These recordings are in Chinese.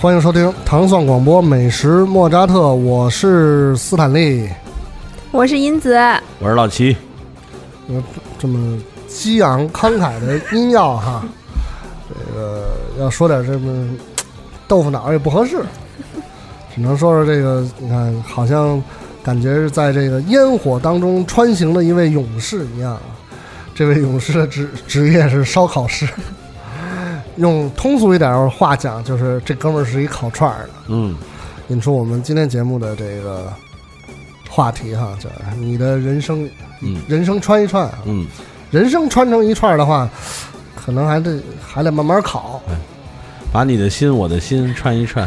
欢迎收听糖蒜广播美食莫扎特，我是斯坦利。我是银子，我是老齐，呃，这么激昂慷慨的音药哈，这个要说点这么豆腐脑也不合适，只能说说这个，你看，好像感觉是在这个烟火当中穿行的一位勇士一样啊。这位勇士的职职业是烧烤师，用通俗一点的话讲，就是这哥们儿是一烤串儿的。嗯，引出我们今天节目的这个话题哈，叫你的人生，嗯。人生穿一串啊，嗯，人生穿成一串的话，可能还得还得慢慢烤。把你的心，我的心串一串，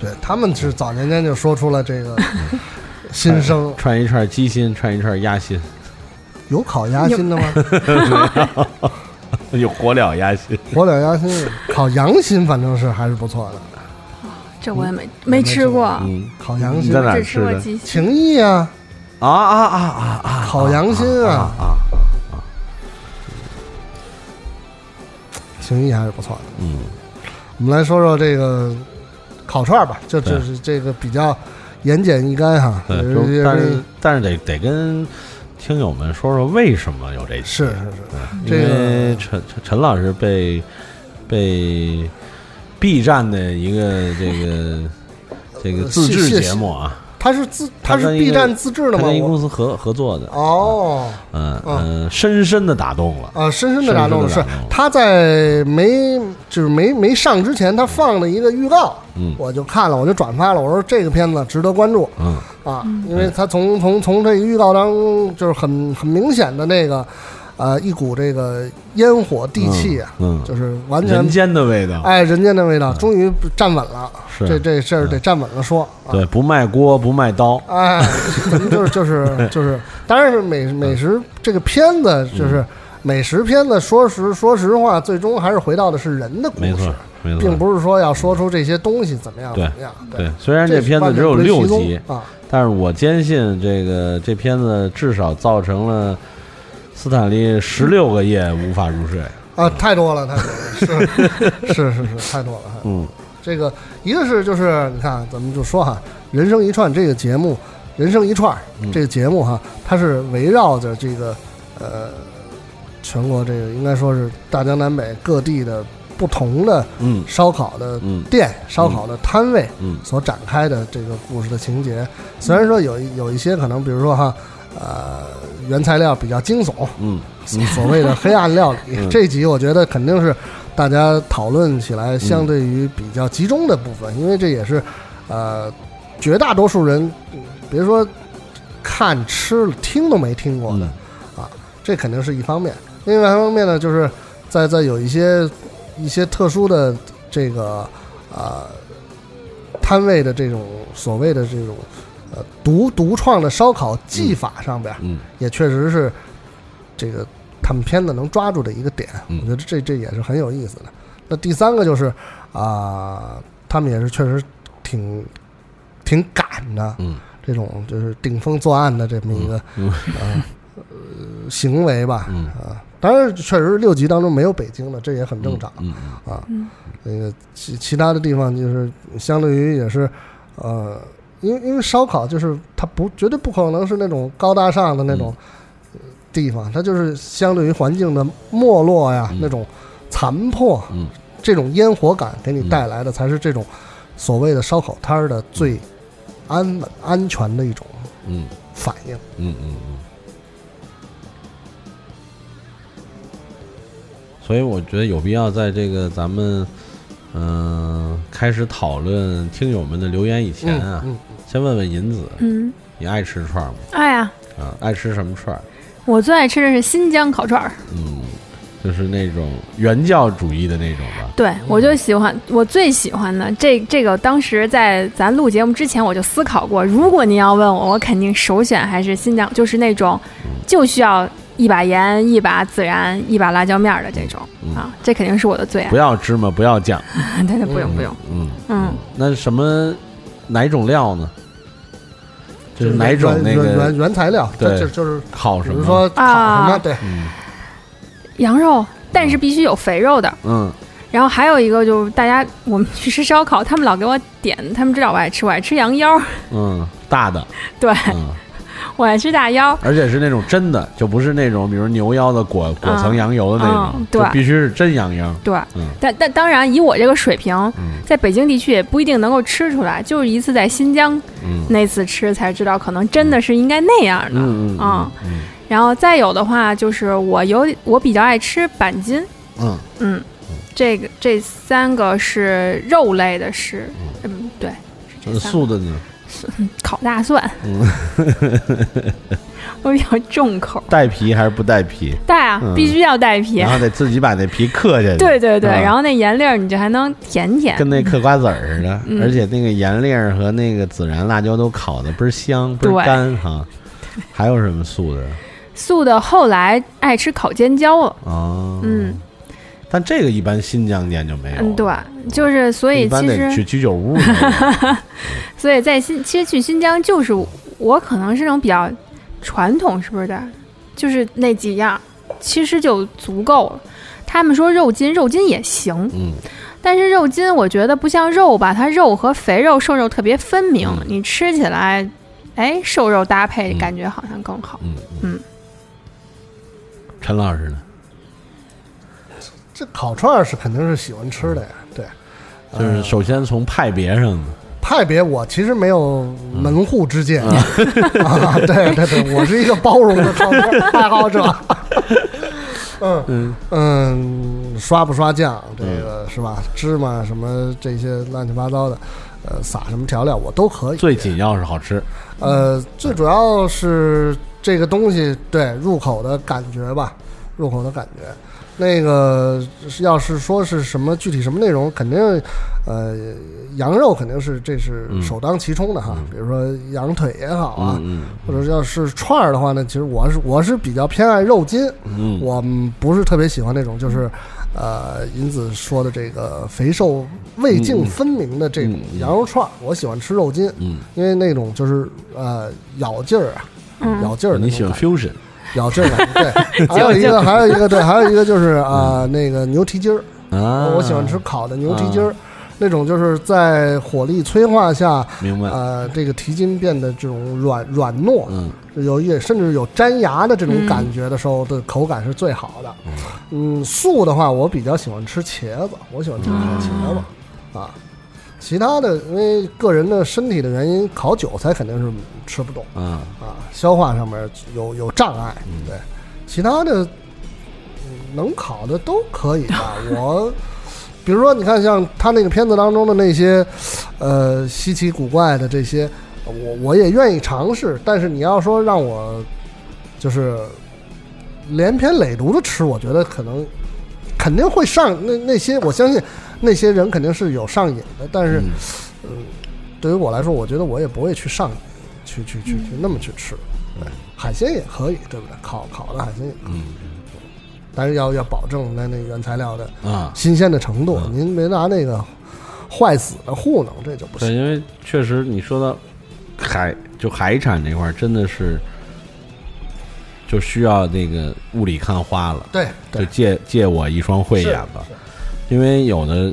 对他们是早年间就说出了这个 心声，串一串鸡心，串一串鸭心，有烤鸭心的吗？有火燎鸭心，火燎鸭心，烤羊心反正是还是不错的。这我也没没吃过，嗯，烤羊心你在哪吃过的？鸡心。情谊啊，啊啊啊啊啊！烤羊心啊，啊啊，情谊还是不错的。嗯，我们来说说这个烤串儿吧，就对就是这个比较言简意赅哈。但是但是得得跟听友们说说为什么有这期。是是是，因这个为陈陈陈老师被被 B 站的一个这个这个自制节目啊，他是自他是 B 站自制的吗？他跟一公司合合作的，哦，嗯嗯，深深的打动了。啊，深深的打动了。是他在没就是没没上之前，他放了一个预告，嗯我就看了，我就转发了，我说这个片子值得关注嗯啊，因为他从从从这个预告当中就是很很明显的那个呃一股这个烟火地气啊，嗯，就是完全人间的味道。哎人间的味道，终于站稳了。是这这事儿得站稳了说啊。对，不卖锅，不卖刀。哎，就是就是 就是，当然是美美食这个片子就是美食片子，说实说实话，最终还是回到的是人的故事没错，，没错，并不是说要说出这些东西怎么样怎么样。对。虽然这片子只有六集啊，但是我坚信这个这片子至少造成了斯坦利十六个夜无法入睡。啊，太多了，太多了，是是是是，太多了。嗯。这个一个是就是你看，咱们就说哈，《人生一串》这个节目，《人生一串》嗯。这个节目哈，它是围绕着这个呃全国这个应该说是大江南北各地的不同的嗯。烧烤的嗯。店、烧烤的摊位嗯。所展开的这个故事的情节。虽然说有一有一些可能，比如说哈，呃，原材料比较惊悚，嗯所谓的黑暗料理，嗯 这集我觉得肯定是大家讨论起来相对于比较集中的部分，因为这也是呃绝大多数人，嗯别说看吃了听都没听过的，嗯这肯定是一方面。另外一方面呢，就是在在有一些一些特殊的这个呃摊位的这种所谓的这种呃独独创的烧烤技法上边，嗯也确实是这个他们片子能抓住的一个点。嗯我觉得这这也是很有意思的。那第三个就是啊、他们也是确实挺挺赶的，嗯这种就是顶风作案的这么一个、嗯呃呃行为吧。嗯啊，当然确实六集当中没有北京的，这也很正常。嗯嗯啊嗯，那个其其他的地方就是相对于也是，呃，因为因为烧烤就是它不绝对不可能是那种高大上的那种呃地方，它就是相对于环境的没落呀，嗯。那种残破，嗯这种烟火感给你带来的才是这种所谓的烧烤摊儿的最安稳、安全的一种嗯。反应。嗯嗯嗯。所以我觉得有必要在这个咱们嗯、开始讨论听友们的留言以前啊，嗯，先问问银子，嗯，你爱吃串吗？哎呀，啊，爱吃什么串儿？我最爱吃的是新疆烤串儿。嗯，就是那种原教主义的那种吧。对，我就喜欢，我最喜欢的这这个，当时在咱录节目之前，我就思考过，如果您要问我，我肯定首选还是新疆，就是那种就需要一把盐、一把孜然、一把辣椒面儿的这种嗯啊，这肯定是我的最爱不。要芝麻，不要酱。对 对，不用不用，嗯嗯，那什么哪种料呢？就是哪原种那个原原材料，对这就是烤什么？如说烤什么，啊对，嗯羊肉，但是必须有肥肉的，嗯然后还有一个就是大家我们去吃烧烤，他们老给我点，他们知道我爱吃，我爱吃羊腰，嗯，大的，对嗯，我爱吃大腰。而且是那种真的，就不是那种比如牛腰的裹裹层羊油的那种嗯，对。就必须是真羊腰。对，嗯。但但当然，以我这个水平，嗯。在北京地区也不一定能够吃出来，就是一次在新疆嗯。那次吃才知道，可能真的是应该那样的。啊。嗯。然后再有的话，就是我有我比较爱吃板筋，嗯。嗯，这个这三个是肉类的食，嗯，对，嗯，这三个。素的呢？烤大蒜，嗯，我比较重口，带皮还是不带皮？带啊，嗯。必须要带皮。然，后得自己把那皮嗑下去。对对对，啊然后那盐粒儿你就还能舔舔，跟那嗑瓜子儿似的，嗯。而且那个盐粒儿和那个孜然、辣椒都烤的倍儿香，倍儿干哈。还有什么素的？素的后来爱吃烤尖椒了，哦，嗯，但这个一般新疆店就没有。嗯，对，就是所以其实去居酒屋。所以在新，其实去新疆就是我可能是那种比较传统，是不是的？就是那几样，其实就足够了。他们说肉筋，肉筋也行，嗯但是肉筋我觉得不像肉吧，它肉和肥肉、瘦肉特别分明，嗯你吃起来，哎，瘦肉搭配嗯感觉好像更好。嗯嗯。陈老师呢？这烤串儿是肯定是喜欢吃的呀，对。就是首先从派别上呢，派别我其实没有门户之见嗯 啊，对对对，我是一个包容的烤串 爱好者。嗯嗯嗯，刷不刷酱，这个是吧？芝麻什么这些乱七八糟的，呃，撒什么调料我都可以。最紧要是好吃。呃，最主要是这个东西对入口的感觉吧，入口的感觉。那个要是说是什么具体什么内容，肯定，呃，羊肉肯定是这是嗯首当其冲的哈。比如说羊腿也好啊，嗯或者要是串儿的话呢，其实我是我是比较偏爱肉筋，我嗯不是特别喜欢那种就是，呃，银子说的这个肥瘦味径分明的这种羊肉串儿，我喜欢吃肉筋，嗯。因为那种就是呃咬劲儿啊，嗯。咬劲儿你喜欢那种感觉。fusion？咬这 个，对，还有一个还有一个对，还有一个就是啊、那个牛蹄筋儿，啊，我喜欢吃烤的牛蹄筋儿。那种就是在火力催化下，明白。呃，这个蹄筋变得这种软软糯，嗯有一甚至有粘牙的这种感觉的时候的口感是最好的。嗯，素的话，我比较喜欢吃茄子，我喜欢吃烤茄子啊。其他的，因为个人的身体的原因，烤韭菜肯定是吃不动啊啊，消化上面有有障碍。对，其他的嗯能烤的都可以吧。我比如说，你看像他那个片子当中的那些呃稀奇古怪的这些，我我也愿意尝试。但是你要说让我就是连篇累牍的吃，我觉得可能肯定会上那那些，我相信那些人肯定是有上瘾的。但是，嗯嗯，对于我来说，我觉得我也不会去上瘾，去去去去那么去吃。对，海鲜也可以，对不对？烤烤的海鲜也可以，嗯但是要要保证那那原材料的啊，新鲜的程度。您别拿那个坏死的糊弄，这就不对，行。因为确实你说到海就海产这块儿，真的是就需要那个雾里看花了，对就，借借我一双慧眼吧。因为有的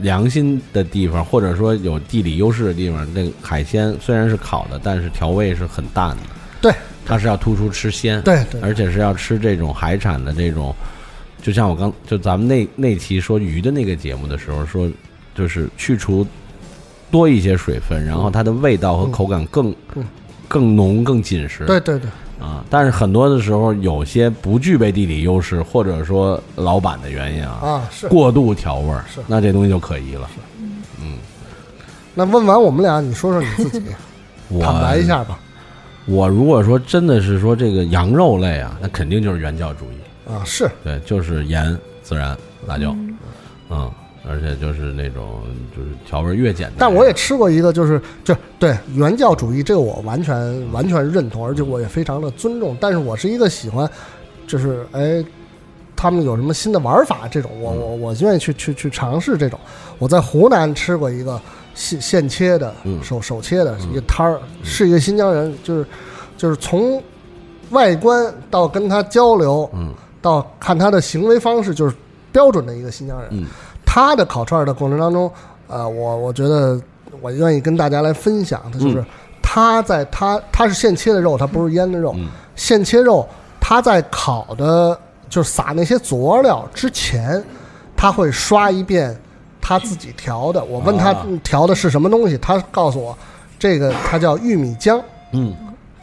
良心的地方，或者说有地理优势的地方，那个海鲜虽然是烤的，但是调味是很淡的。对，它是要突出吃鲜，对对。而且是要吃这种海产的这种，就像我刚就咱们那那期说鱼的那个节目的时候说，就是去除多一些水分，然后它的味道和口感更、嗯。更浓更紧实。对对对，啊，但是很多的时候有些不具备地理优势，或者说老板的原因啊，啊是。过度调味儿是，那这东西就可疑了。嗯。那问完我们俩，你说说你自己，我 坦白一，下吧。我如果说真的是说这个羊肉类啊，那肯定就是原教主义，啊，是。对，就是盐、孜然、辣椒，嗯，而且就是那种就是调味越简单，但我也吃过一个，就是就对原教主义这个我完全完全认同，而且我也非常的尊重。但是我是一个喜欢，就是哎，他们有什么新的玩法这种，我我我愿意去去去尝试这种。我在湖南吃过一个现现切的嗯手手切的一个摊儿，是一个新疆人，就是就是从外观到跟他交流，嗯到看他的行为方式，就是标准的一个新疆人。嗯他的烤串儿的过程当中，呃，我我觉得我愿意跟大家来分享的就是，他在他他是现切的肉，他不是腌的肉，嗯。现切肉，他在烤的就是撒那些佐料之前，他会刷一遍他自己调的。我问他啊。调的是什么东西，他告诉我这个它叫玉米浆，嗯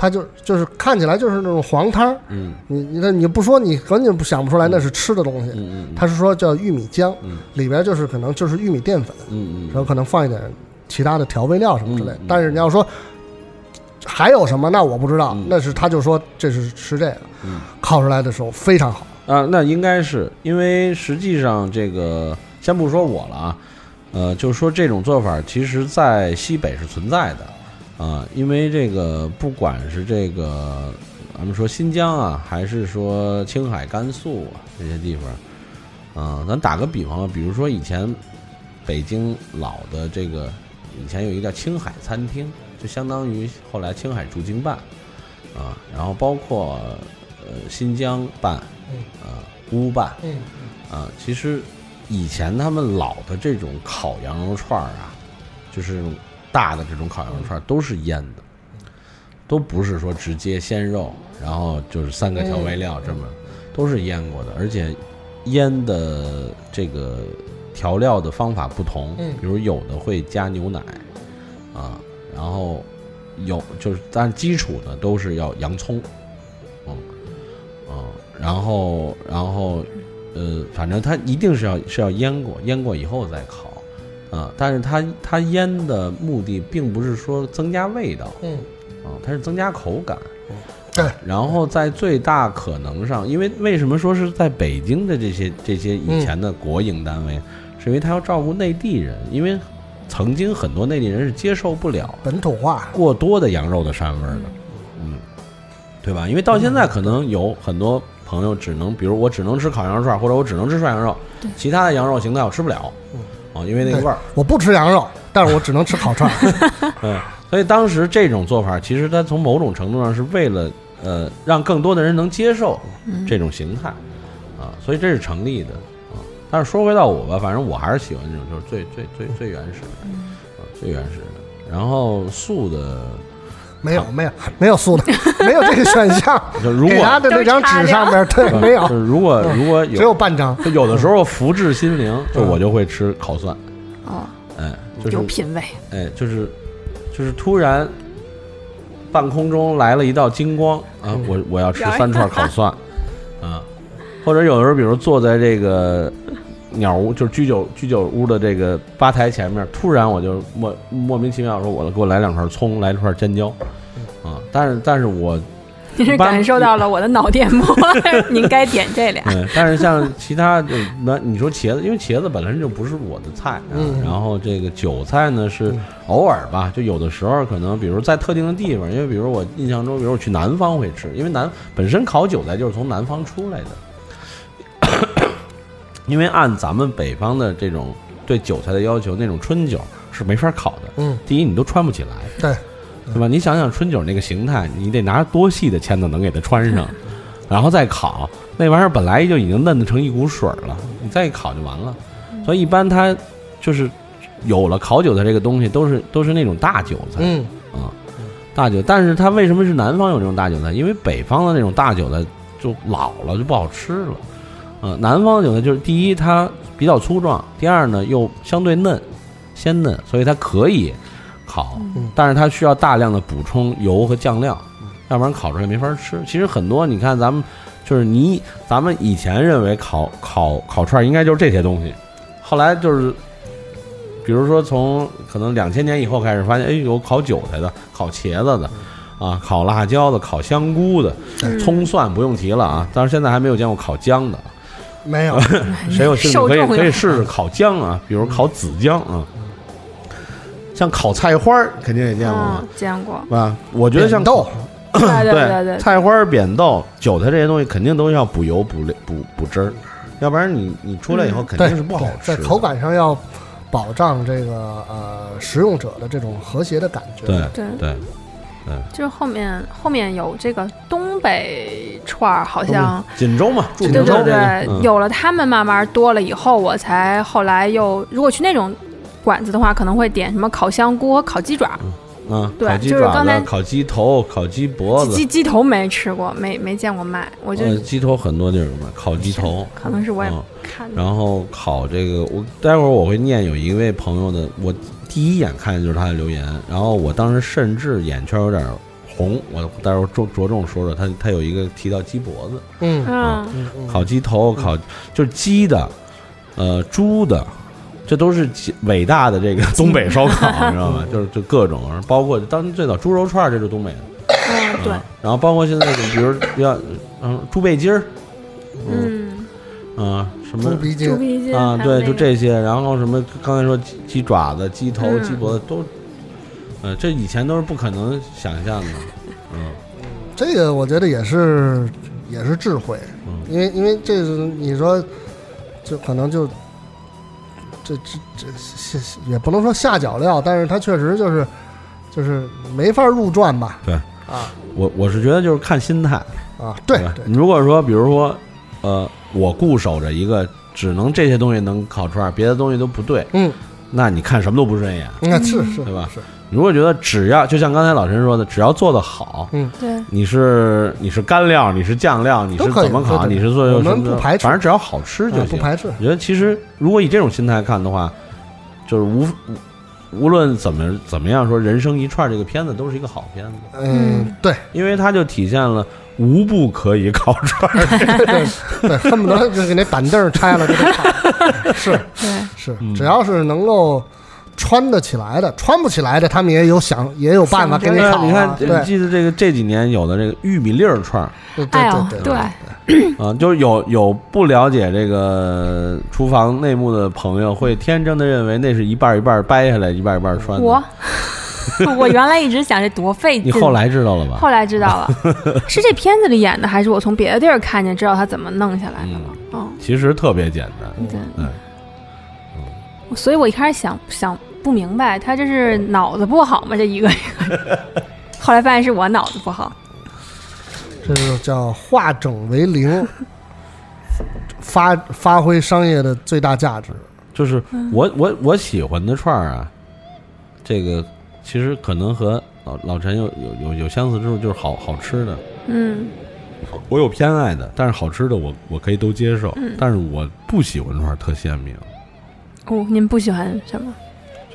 它就就是看起来就是那种黄汤儿，嗯。你你那你不说你根本不想不出来那是吃的东西。嗯嗯他是说叫玉米浆，嗯。里边就是可能就是玉米淀粉，嗯然后可能放一点其他的调味料什么之类。但是你要说还有什么，那我不知道嗯。那是他就说这是吃这个。嗯，烤出来的时候非常好。啊，那应该是因为实际上这个先不说我了啊，呃，就是说这种做法其实在西北是存在的啊，因为这个不管是这个咱们说新疆啊，还是说青海、甘肃啊这些地方，啊，咱打个比方吧，比如说以前北京老的这个以前有一个叫青海餐厅，就相当于后来青海驻京办啊，然后包括呃新疆办。啊，乌办嗯啊，其实以前他们老的这种烤羊肉串儿啊，就是大的这种烤羊肉串都是腌的，都不是说直接鲜肉，然后就是三个调味料这么，都是腌过的，而且腌的这个调料的方法不同，嗯。比如有的会加牛奶啊，然后有就是，但基础的都是要洋葱，嗯，啊，然后然后呃，反正它一定是要是要腌过，腌过以后再烤，啊，但是它它腌的目的并不是说增加味道。嗯，啊，它是增加口感。对，然后在最大可能上，因为为什么说是在北京的这些这些以前的国营单位，是因为他要照顾内地人，因为曾经很多内地人是接受不了本土化。过多的羊肉的膻味儿的，嗯，对吧？因为到现在可能有很多朋友只能，比如我只能吃烤羊肉串，或者我只能吃涮羊肉，其他的羊肉形态我吃不了，啊，因为那个味儿，我不吃羊肉，但是我只能吃烤串儿。对，所以当时这种做法，其实它从某种程度上是为了呃让更多的人能接受这种形态啊，所以这是成立的啊。但是说回到我吧，反正我还是喜欢这种就是最最最最原始的啊，最原始的。然后素的，没有没有没有素的，没有这个选项。就如果给他的那张纸上面，对，没有 就，如果如果有只有有半张。有的时候福至心灵，就我就会吃烤蒜，哦，哎，就是有品味，哎，就是就是突然半空中来了一道金光啊，嗯我我要吃三串烤蒜啊，或者有的时候，比如坐在这个鸟屋，就是居酒居酒屋的这个吧台前面，突然我就莫莫名其妙说，我给我来两块葱，来一串尖椒啊，但是但是我 您是感受到了我的脑电波，您该点这俩。对，但是像其他就那你说茄子，因为茄子本身就不是我的菜啊，嗯。然后这个韭菜呢是偶尔吧，就有的时候可能，比如在特定的地方，因为比如我印象中，比如我去南方会吃，因为南本身烤韭菜就是从南方出来的，因为按咱们北方的这种对韭菜的要求，那种春韭是没法烤的。嗯，第一，你都穿不起来，对，对吧？你想想春韭那个形态，你得拿多细的签子能给它穿上，然后再烤，那玩意儿本来就已经嫩得成一股水了，你再一烤就完了。所以一般它就是有了烤韭菜这个东西，都是都是那种大韭菜，嗯，啊，大韭。但是它为什么是南方有这种大韭菜？因为北方的那种大韭菜就老了，就不好吃了。啊，南方的韭菜就是第一它比较粗壮，第二呢又相对嫩，鲜嫩，所以它可以烤，嗯但是它需要大量的补充油和酱料，要不然烤出来没法吃。其实很多你看咱们就是你咱们以前认为烤烤烤串儿应该就是这些东西，后来就是。比如说，从可能两千年以后开始，发现哎，有烤韭菜的、烤茄子的，啊，烤辣椒的、烤香菇的，嗯葱蒜不用提了啊。但是现在还没有见过烤姜的，没有，谁有兴趣？可以可以试试烤姜啊，比如烤紫姜啊。像烤菜花儿肯定也见过？见过，是吧？我觉得像豆，对对对对，菜花儿、扁豆、韭菜这些东西，肯定都要补油、补类补补汁儿，要不然你你出来以后肯，定是不好吃在口感上要保障这个呃食用者的这种和谐的感觉。对对。对，就是后面后面有这个东北串儿，好像锦州嘛，著对对对，嗯。有了他们慢慢多了以后，我才后来又如果去那种馆子的话，可能会点什么烤香菇烤鸡爪，嗯，对就是刚才烤鸡头、烤鸡脖子。鸡，鸡头没吃过，没没见过卖，我就呃，鸡头很多地儿有卖，烤鸡头，可能是我也嗯。看的。然后烤这个，我待会儿我会念有一位朋友的，我第一眼看见就是他的留言，然后我当时甚至眼圈有点红，我待会儿着着重说说他，他有一个提到鸡脖子，嗯。嗯，嗯嗯烤鸡头，烤就是鸡的，呃，猪的。这都是极伟大的这个东北烧烤，你知道吗？就是就各种，包括当时最早猪肉串儿，这是东北的，嗯，对，然后包括现在的，比如要嗯猪背筋儿，嗯，啊什么猪鼻筋啊，对，就这些。然后什么刚才说鸡鸡爪子、鸡头、嗯鸡脖子都，呃，这以前都是不可能想象的。嗯 这个我觉得也是也是智慧，嗯因为因为这个你说，就可能就这这这下也不能说下脚料，但是它确实就是就是没法入传吧？对啊我我是觉得就是看心态，啊，对，你如果说，比如说，呃，我固守着一个只能这些东西能烤串儿，别的东西都不对，嗯，那你看什么都不顺眼。那是是。对吧？是，如果觉得只要就像刚才老陈说的，只要做的好，嗯。对，你是你是干料，你是酱料，你是怎么烤，你是做我们什么不排斥。反正只要好吃就。不排斥，我觉得其实如果以这种心态看的话，就是无无论怎么怎么样说，《人生一串》这个片子都是一个好片子，嗯嗯，对。因为它就体现了无不可以烤串儿。对对，恨不得就给那板凳儿拆了就得烤，是对，是嗯，只要是能够。穿得起来的，穿不起来的，他们也有想，也有办法给你烤、啊。对啊你看，你记得这个这几年有的这个玉米粒儿串儿。对对哎呦对。对啊，就是有有不了解这个厨房内幕的朋友，会天真的认为那是一半一半掰下来，一半一半儿穿的。我？我原来一直想这多费劲，你后来知道了吧？后来知道了，是这片子里演的，还是我从别的地儿看见知道他怎么弄下来的了？嗯，其实特别简单。对，嗯，所以我一开始想想不明白，他这是脑子不好吗？这一个一个，后来发现是我脑子不好。这就叫化整为零，发发挥商业的最大价值。就是我我我喜欢的串儿啊，这个其实可能和老老陈有有有有相似之处，就是好好吃的。嗯我有偏爱的，但是好吃的我我可以都接受，嗯但是我不喜欢串儿特鲜明。哦，您不喜欢什么？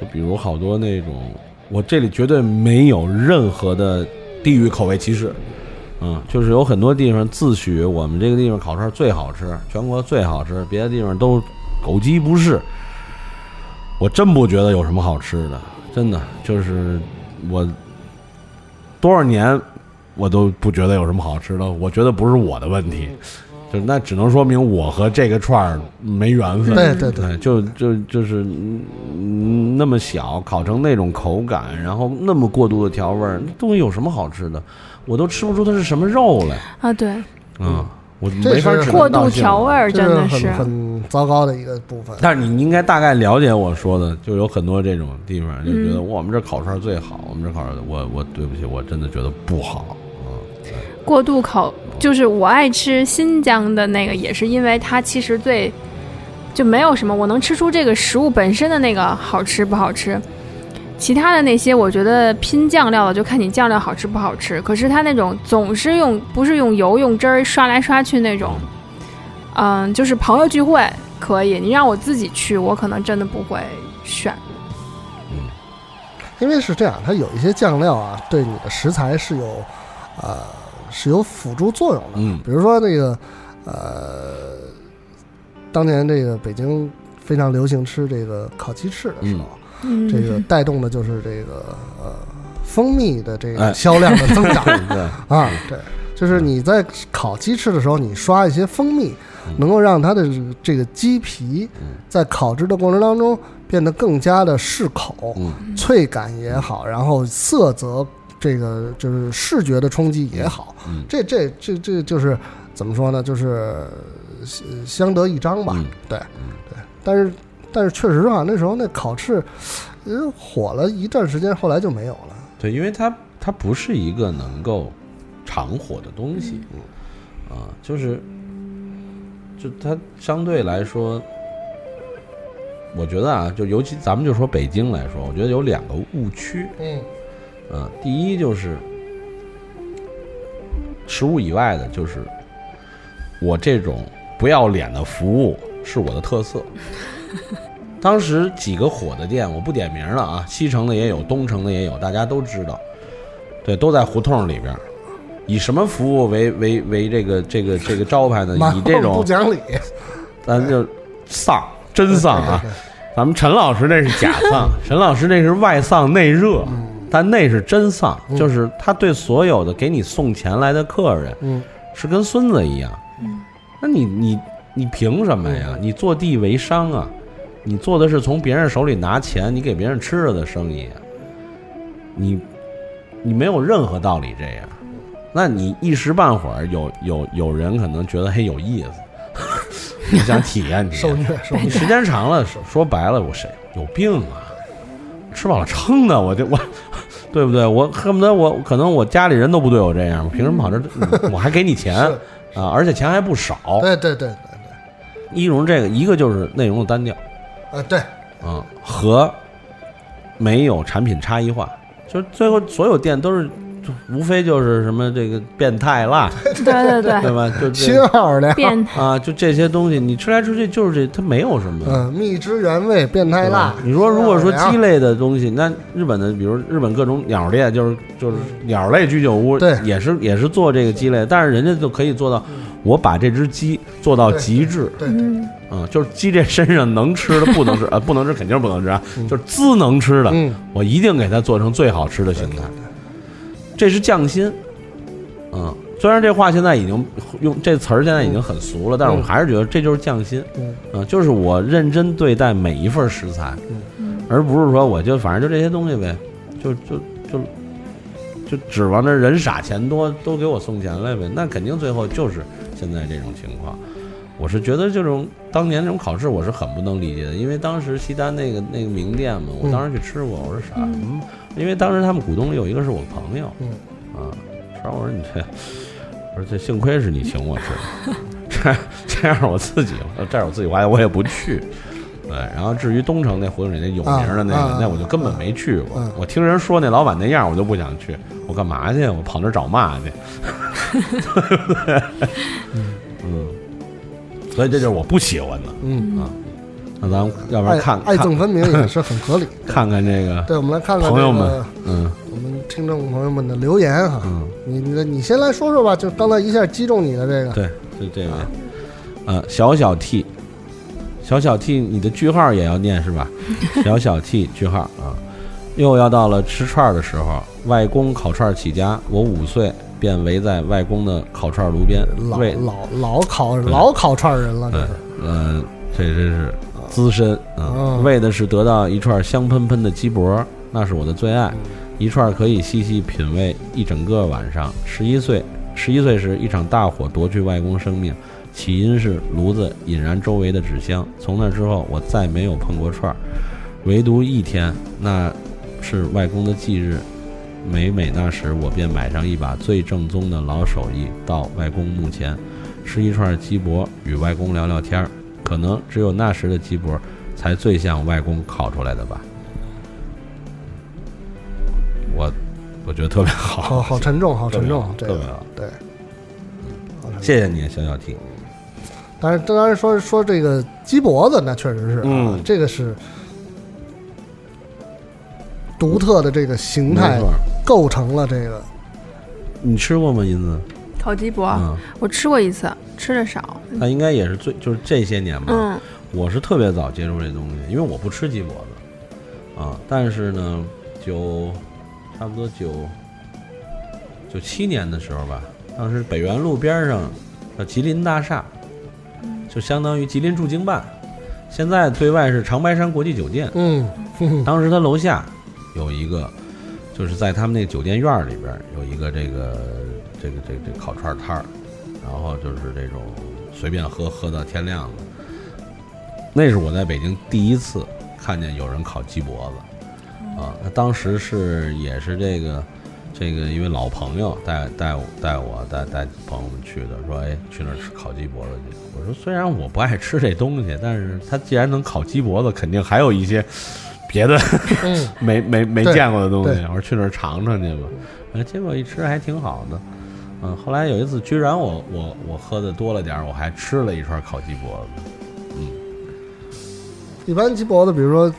就比如好多那种，我这里绝对没有任何的地域口味歧视，嗯，就是有很多地方自诩我们这个地方烤串最好吃，全国最好吃，别的地方都狗鸡不是。我真不觉得有什么好吃的，真的就是我多少年我都不觉得有什么好吃的，我觉得不是我的问题，就那只能说明我和这个串儿没缘分。对对对，就就就是嗯那么小，烤成那种口感，然后那么过度的调味儿，东西有什么好吃的？我都吃不出它是什么肉来。啊，对，嗯，我这是没法指过度调味。儿真的是是很很糟糕的一个部分。但是你应该大概了解我说的，就有很多这种地方，就觉得嗯我们这烤串儿最好，我们这烤串儿，我我对不起，我真的觉得不好。过度口，就是我爱吃新疆的那个，也是因为它其实最就没有什么，我能吃出这个食物本身的那个好吃不好吃。其他的那些，我觉得拼酱料的，就看你酱料好吃不好吃。可是它那种总是用不是用油用汁儿刷来刷去那种，嗯，就是朋友聚会可以，你让我自己去，我可能真的不会选。嗯因为是这样，它有一些酱料啊，对你的食材是有，呃，是有辅助作用的。嗯。比如说那个，呃，当年这个北京非常流行吃这个烤鸡翅的时候，嗯，这个带动的就是这个呃蜂蜜的这个哎。销量的增长。对，啊，对，就是你在烤鸡翅的时候，你刷一些蜂蜜嗯，能够让它的这个鸡皮嗯在烤制的过程当中变得更加的适口，嗯。脆感也好，然后色泽这个就是视觉的冲击也好，嗯这这这这就是怎么说呢？就是相相得益彰吧。嗯对对，但是但是确实啊，那时候那烤翅，呃，火了一段时间，后来就没有了。对，因为它它不是一个能够长火的东西，啊，就是就它相对来说，我觉得啊，就尤其咱们就说北京来说，我觉得有两个误区，嗯啊，第一就是食物以外的，就是我这种不要脸的服务是我的特色。当时几个火的店，我不点名了啊，西城的也有，东城的也有，大家都知道，对，都在胡同里边。以什么服务为为为这个这个这个招牌呢？以这种不讲理，咱就丧，真丧啊！咱们陈老师那是假丧，陈老师那是外丧内热，但那是真丧，就是他对所有的给你送钱来的客人嗯是跟孙子一样。那你你你凭什么呀？你坐地为商啊！你做的是从别人手里拿钱，你给别人吃了的生意，你你没有任何道理这样。那你一时半会儿有有有人可能觉得嘿有意思，你想体验体受验，虐受虐你，时间长了，说说白了，我谁有病啊？吃饱了撑的，我就我，对不对？我恨不得我可能我家里人都不对我这样，我凭什么跑这儿？我还给你钱啊，而且钱还不少。对对对对对一容这个，一个就是内容的单调对，啊对，啊，和没有产品差异化，就是最后所有店都是，就无非就是什么这个变态辣，对对对，对吧？就新这奥的，变。啊，就这些东西，你吃来吃去就是这，它没有什么。嗯，蜜汁原味变态辣。你说如果说鸡类的东西，那日本的，比如日本各种鸟店，就是就是鸟类居酒屋，对。也是也是做这个鸡类，但是人家就可以做到，我把这只鸡做到极致，对，嗯，啊、就是鸡这身上能吃的不能吃，呃，不能吃肯定是不能吃啊，就是滋能吃的，嗯，我一定给它做成最好吃的形态，这是匠心，嗯。虽然这话现在已经用这词儿现在已经很俗了，但是我还是觉得这就是匠心。嗯嗯，就是我认真对待每一份食材，嗯而不是说我就反正就这些东西呗，就就就就指望着人傻钱多都给我送钱来呗，那肯定最后就是现在这种情况。我是觉得这种当年这种考试我是很不能理解的，因为当时西单那个那个名店嘛，我当时去吃过，我说啥？嗯，因为当时他们股东里有一个是我朋友，嗯啊，然后我说你这，我说这幸亏是你请我吃的，这这样我自己，这样我自己花钱我也不去。对，然后至于东城那胡同里那有名的那个，那我就根本没去过。嗯我听人说那老板那样，我就不想去。我干嘛去？我跑那儿找骂去，对不对？嗯，所以这就是我不喜欢的。嗯，啊，那咱们要不然看看爱憎分明也是很合理。看看这个对，我们来看看朋友们，嗯。我们听众朋友们的留言哈。嗯，你你你先来说说吧，就刚才一下击中你的这个，对，是这位，呃，小小 T，小小 T，你的句号也要念是吧？小小 T 句号啊，又要到了吃串儿的时候，外公烤串儿起家，我五岁便围在外公的烤串儿炉边，老老老烤老烤串人了，这对嗯，呃，这真是资深啊、嗯为的是得到一串香喷喷的鸡脖，那是我的最爱，一串可以细细品味一整个晚上。十一岁，十一岁时，一场大火夺去外公生命，起因是炉子引燃周围的纸箱。从那之后，我再没有碰过串儿，唯独一天，那是外公的忌日。每每那时，我便买上一把最正宗的老手艺，到外公墓前，吃一串鸡脖，与外公聊聊天儿。可能只有那时的鸡脖，才最像外公烤出来的吧。我我觉得特别好，好好沉重，好沉重，这个特别好。对。谢谢你，小小 T。但是当然说说这个鸡脖子，那确实是啊，嗯这个是独特的这个形态，构成了这个你吃过吗，银子？烤鸡脖，嗯，我吃过一次，吃的少。那应该也是最就是这些年吧。嗯，我是特别早接触这东西，因为我不吃鸡脖子啊。但是呢，九差不多九九七年的时候吧，当时北园路边上叫吉林大厦，就相当于吉林驻京办，现在对外是长白山国际酒店。嗯当时他楼下有一个，就是在他们那个酒店院里边有一个这个这个这个这个烤串摊儿，然后就是这种随便喝喝到天亮的。那是我在北京第一次看见有人烤鸡脖子啊！那当时是也是这个这个一位老朋友带带我带我带带朋友们去的，说哎去那儿吃烤鸡脖子去。我说虽然我不爱吃这东西，但是他既然能烤鸡脖子，肯定还有一些别的 嗯，没没没见过的东西。我说去那儿尝尝去吧。呃，结果一吃还挺好的。嗯，后来有一次，居然我我我喝的多了点儿，我还吃了一串烤鸡脖子。嗯。一般鸡脖子，比如说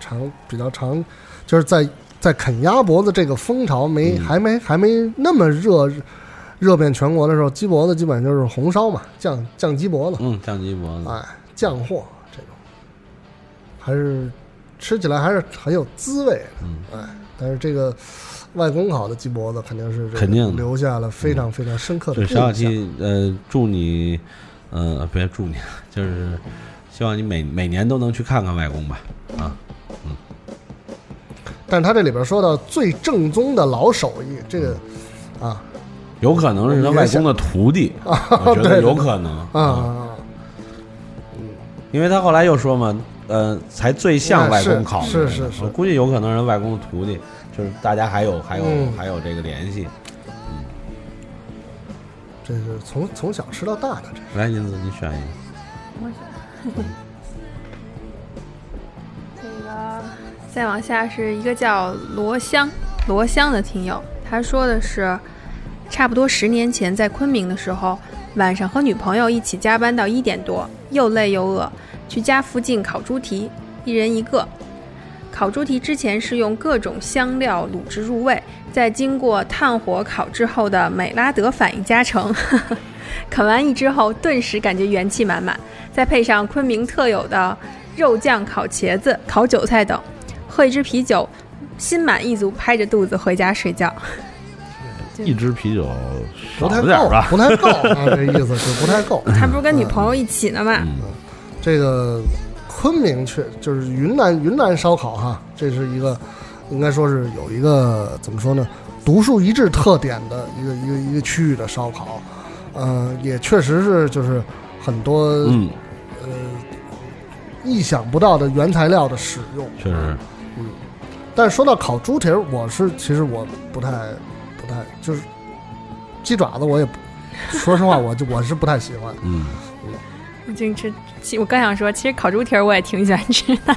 长比较长，就是在在啃鸭脖子这个风潮没、嗯。还没还没那么热热遍全国的时候，鸡脖子基本上就是红烧嘛，酱酱鸡脖子，嗯，酱鸡脖子。哎，酱货这种，还是吃起来还是很有滋味的，嗯。哎，但是这个外公烤的鸡脖子肯定是肯定留下了非常非常深刻的对，印象。小小七，呃，祝你，呃，别祝你，就是希望你每每年都能去看看外公吧。啊，嗯。但是他这里边说到最正宗的老手艺，这个啊。有可能是他外公的徒弟，啊，我觉得有可能啊啊，啊因为他后来又说嘛，呃，才最像外公烤的，是是是是。我估计有可能是外公的徒弟，就是大家还有还有、嗯还有这个联系。嗯这是从从小吃到大的，这来，银子，你选一个。我选 这个再往下是一个叫罗香罗香的听友，他说的是，差不多十年前在昆明的时候，晚上和女朋友一起加班到一点多，又累又饿，去家附近烤猪蹄，一人一个。烤猪蹄之前是用各种香料卤制入味，再经过炭火烤制后的美拉德反应加成。啃完一只后，顿时感觉元气满满，再配上昆明特有的肉酱烤茄子、烤韭菜等，喝一支啤酒，心满意足，拍着肚子回家睡觉。一支啤酒不太够吧，？不太够啊，这意思是不太够。他不是跟女朋友一起呢吗？嗯，这个昆明确就是云南云南烧烤哈，这是一个应该说是有一个怎么说呢，独树一帜特点的一个一个一个区域的烧烤，呃，也确实是就是很多、嗯，呃意想不到的原材料的使用。确实，嗯。但是说到烤猪蹄儿，我是其实我不太不太就是鸡爪子，我也不说实话，我就我是不太喜欢。嗯，就吃，我刚想说，其实烤猪蹄儿我也挺喜欢吃的。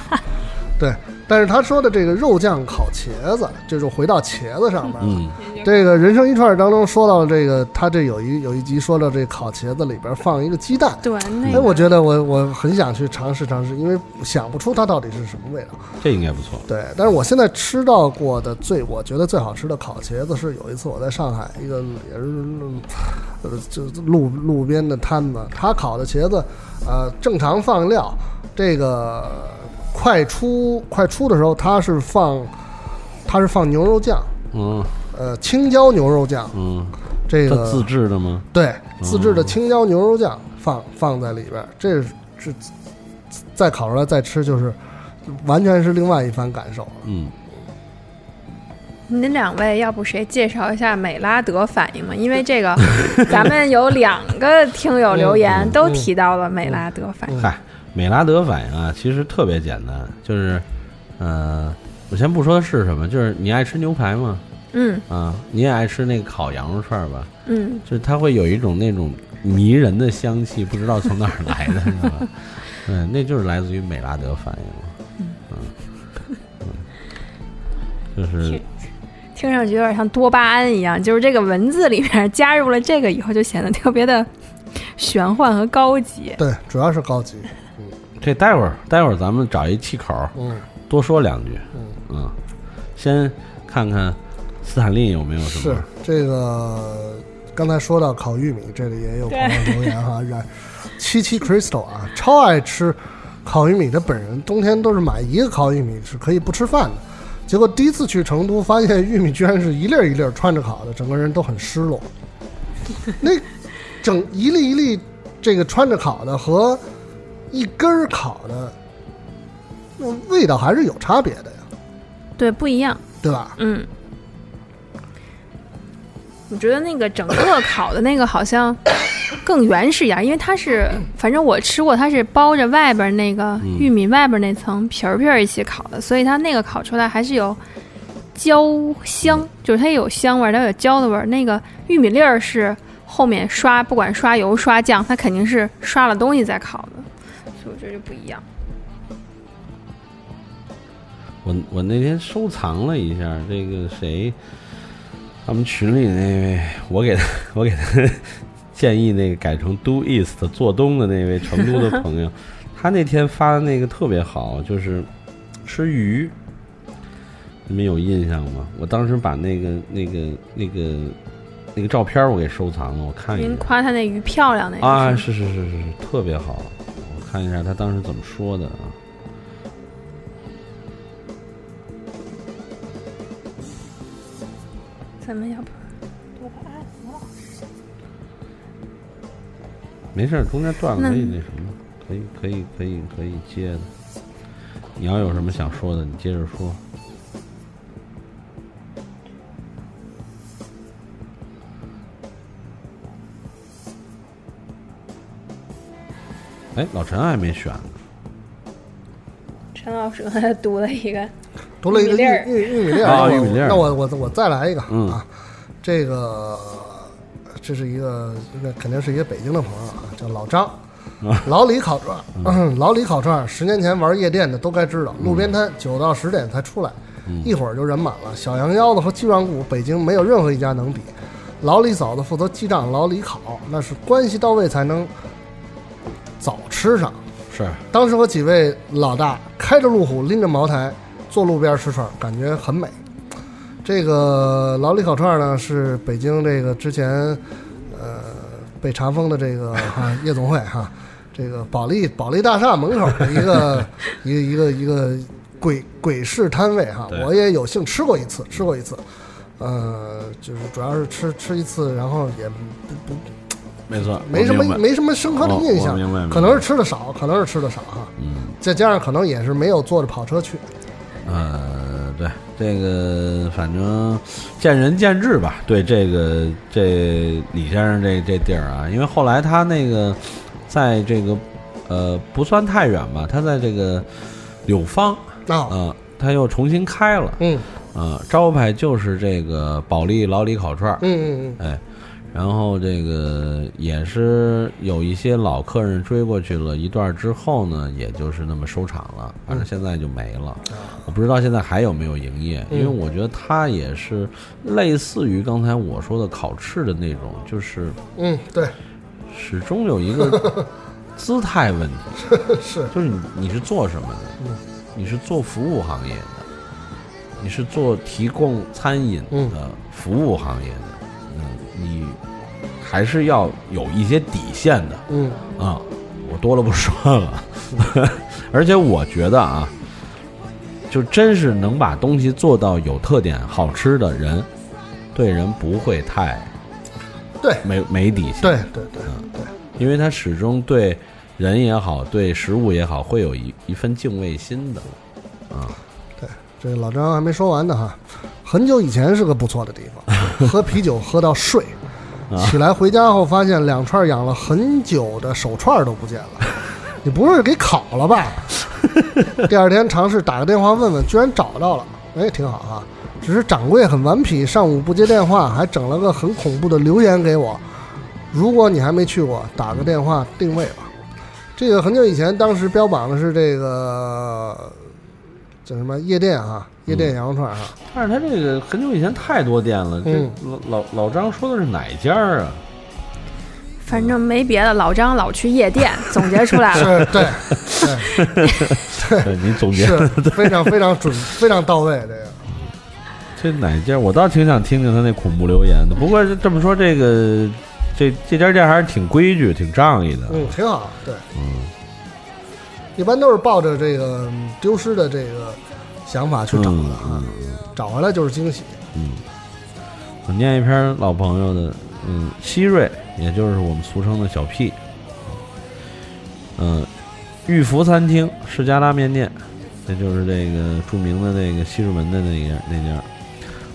对，但是他说的这个肉酱烤茄子，这就回到茄子上面了。嗯，这个人生一串当中说到这个，他这有一有一集说到这烤茄子里边放一个鸡蛋。对，那哎，我觉得我我很想去尝试尝试，因为想不出它到底是什么味道。这应该不错。对，但是我现在吃到过的最我觉得最好吃的烤茄子是有一次我在上海一个也是呃就路路边的摊子，他烤的茄子，呃正常放料，这个快出快出的时候它是放他是放牛肉酱，嗯呃青椒牛肉酱，嗯，这个自制的吗？对自制的青椒牛肉酱放放在里边儿，这是是再烤出来再吃就是完全是另外一番感受了。嗯，您两位，要不谁介绍一下美拉德反应嘛？因为这个，咱们有两个听友留言嗯都提到了美拉德反应。嗨，美拉德反应啊，其实特别简单，就是，呃，我先不说是什么，就是你爱吃牛排吗？嗯啊，你也爱吃那个烤羊肉串儿吧？嗯，就是它会有一种那种迷人的香气，不知道从哪儿来的，是吧？嗯，那就是来自于美拉德反应。嗯嗯，就是听上去有点像多巴胺一样，就是这个文字里面加入了这个以后，就显得特别的玄幻和高级。对，主要是高级。这待会儿待会儿咱们找一气口儿嗯多说两句。嗯，嗯，先看看斯坦利有没有什么是。这个刚才说到烤玉米，这里也有朋友留言哈，然七七 Crystal 啊，超爱吃烤玉米的本人，冬天都是买一个烤玉米是可以不吃饭的。结果第一次去成都，发现玉米居然是一粒儿一粒儿穿着烤的，整个人都很失落。那整一粒一粒这个穿着烤的和一根儿烤的，那味道还是有差别的呀，对，不一样。对吧？嗯，我觉得那个整个烤的那个好像更原始一点，因为它是，反正我吃过，它是包着外边那个嗯玉米外边那层皮儿皮儿一起烤的，所以它那个烤出来还是有焦香，就是它也有香味儿，它有焦的味儿。那个玉米粒儿是后面刷，不管刷油刷酱，它肯定是刷了东西再烤的，我觉得就不一样。我我那天收藏了一下这个谁，他们群里那位，我给他我给他 建议那个改成 Do East 做东的那位成都的朋友，他那天发的那个特别好，就是吃鱼，你们有印象吗？我当时把那个那个那个那个照片我给收藏了，我看您夸他那鱼漂亮那个啊，是是是是是是，特别好。我看一下他当时怎么说的啊。咱们要不没事儿，中间断了可以那什么，可以可以可以可以接的。你要有什么想说的，你接着说。哎，老陈还没选呢。陈老师刚才读了一个，读了一个玉玉米粒儿玉玉米粒儿，啊玉米粒儿那我我我再来一个嗯啊，这个这是一个那肯定是一个北京的朋友啊，叫老张。老李烤串儿，老李烤串儿，十年前玩夜店的都该知道，路边摊九到十点才出来，一会儿就人满了。小羊腰子和鸡软骨，北京没有任何一家能比。老李嫂子负责记账，老李烤，那是关系到位才能早吃上。是，当时我几位老大开着路虎，拎着茅台，坐路边吃串，感觉很美。这个老李烤串呢，是北京这个之前呃被查封的这个 哈夜总会哈，这个保利保利大厦门口的一个 一个一个一个鬼鬼市摊位哈对，我也有幸吃过一次，吃过一次。呃，就是主要是吃吃一次，然后也不不没错，没什么没什么深刻的印象可能是吃的少，可能是吃的少哈。嗯。再加上可能也是没有坐着跑车去，呃，对这个，反正见仁见智吧。对这个这李先生这这地儿啊，因为后来他那个在这个呃不算太远吧，他在这个柳芳啊，呃，他又重新开了嗯呃，招牌就是这个保利老李烤串儿，嗯嗯嗯，哎。然后这个也是有一些老客人追过去了一段之后呢，也就是那么收场了，反正现在就没了。我不知道现在还有没有营业，因为嗯我觉得它也是类似于刚才我说的烤翅的那种，就是嗯，对，始终有一个 姿态问题，是，就是你你是做什么的？你是做服务行业的，你是做提供餐饮的服务行业的，嗯，你还是要有一些底线的。嗯。啊，我多了不说了，而且我觉得啊，就真是能把东西做到有特点、好吃的人，对人不会太对。没没底线，对对对对，因为他始终对人也好，对食物也好，会有一一份敬畏心的。啊。对，这老张还没说完呢哈。很久以前是个不错的地方，喝啤酒喝到睡，起来回家后发现两串养了很久的手串都不见了。你不是给烤了吧？第二天尝试打个电话问问，居然找到了，哎，挺好啊。只是掌柜很顽皮，上午不接电话，还整了个很恐怖的留言给我。如果你还没去过，打个电话定位吧。这个很久以前，当时标榜的是这个叫什么夜店啊，夜店羊肉串啊。但是他这个很久以前太多店了，这嗯老老老张说的是哪家啊？反正没别的，老张老去夜店，总结出来了。是，对，对，对 你总结是非常非常准，非常到位。这个，这哪家？我倒挺想听听他那恐怖留言的。不过这么说，这个这这家店还是挺规矩、挺仗义的。嗯，挺好。对，嗯一般都是抱着这个嗯丢失的这个想法去找的嗯啊嗯，找回来就是惊喜。嗯，我念一篇老朋友的，嗯，希瑞，也就是我们俗称的小 P，嗯，玉福餐厅世家拉面店，这就是这个著名的那个西直门的那家那家，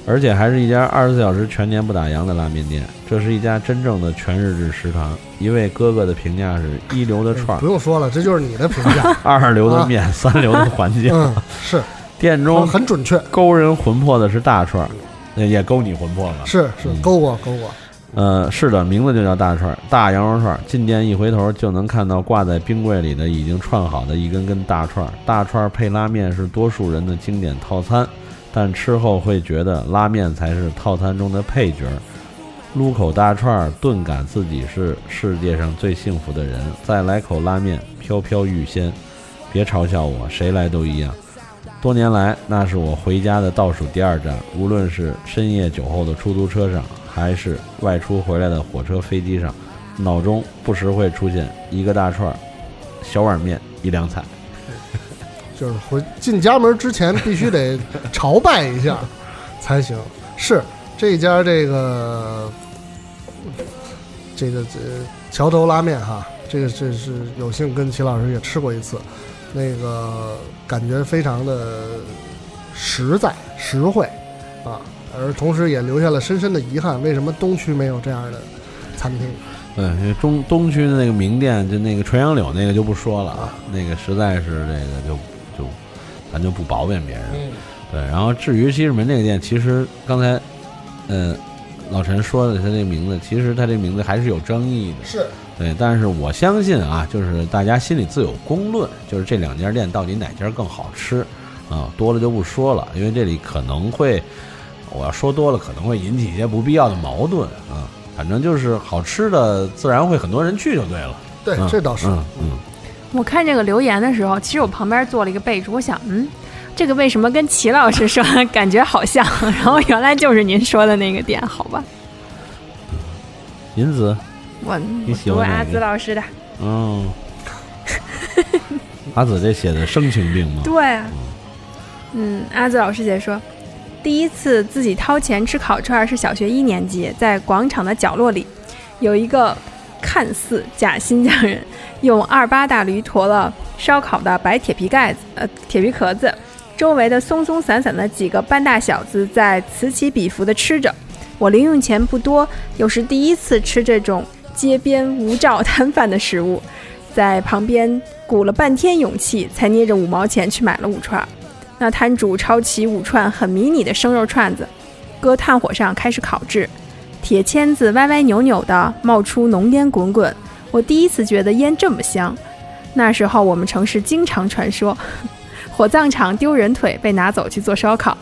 而且还是一家二十四小时全年不打烊的拉面店。这是一家真正的全日制食堂。一位哥哥的评价是：一流的串儿不，用说了，这就是你的评价。二流的面，三流的环境。嗯，是，店中很准确，勾人魂魄的是大串儿，也也勾你魂魄了。是是嗯勾过勾过，呃，是的，名字就叫大串儿，大羊肉串儿。进店一回头就能看到挂在冰柜里的已经串好的一根根大串儿。大串儿配拉面是多数人的经典套餐，但吃后会觉得拉面才是套餐中的配角儿。撸口大串儿，顿感自己是世界上最幸福的人。再来口拉面，飘飘欲仙。别嘲笑我，谁来都一样。多年来，那是我回家的倒数第二站。无论是深夜酒后的出租车上，还是外出回来的火车、飞机上，脑中不时会出现一个大串儿、小碗面、一两菜。就是回进家门之前必须得朝拜一下才行。是这家这个这个这桥头拉面哈，这个这是有幸跟齐老师也吃过一次，那个感觉非常的实在实惠啊，而同时也留下了深深的遗憾，为什么东区没有这样的餐厅？对，因为中东区的那个名店，就那个垂杨柳那个就不说了啊，那个实在是这个就就咱就不褒贬别人。嗯，对，然后至于西直门这个店，其实刚才，呃，老陈说的他这名字，其实他这名字还是有争议的。是对，但是我相信啊，就是大家心里自有公论，就是这两家店到底哪家更好吃啊？多了就不说了，因为这里可能会，我要说多了可能会引起一些不必要的矛盾啊。反正就是好吃的，自然会很多人去就对了。对嗯，这倒是。嗯嗯，我看这个留言的时候，其实我旁边做了一个备注，我想，嗯，这个为什么跟齐老师说感觉好像？然后原来就是您说的那个点，好吧？银子，我你喜我读阿欢哪个紫老师的，嗯，阿紫这写的声情并茂。对啊，嗯，阿紫老师姐说，第一次自己掏钱吃烤串儿是小学一年级，在广场的角落里，有一个看似假新疆人用二八大驴驮了烧烤的白铁皮盖子，呃，铁皮壳子，周围的松松散散的几个半大小子在此起彼伏地吃着。我零用钱不多，又是第一次吃这种街边无照摊贩的食物，在旁边鼓了半天勇气，才捏着五毛钱去买了五串。那摊主抄起五串很迷你的生肉串子，搁炭火上开始烤制，铁签子歪歪扭扭的冒出浓烟滚滚。我第一次觉得烟这么香。那时候我们城市经常传说，火葬场丢人腿被拿走去做烧烤，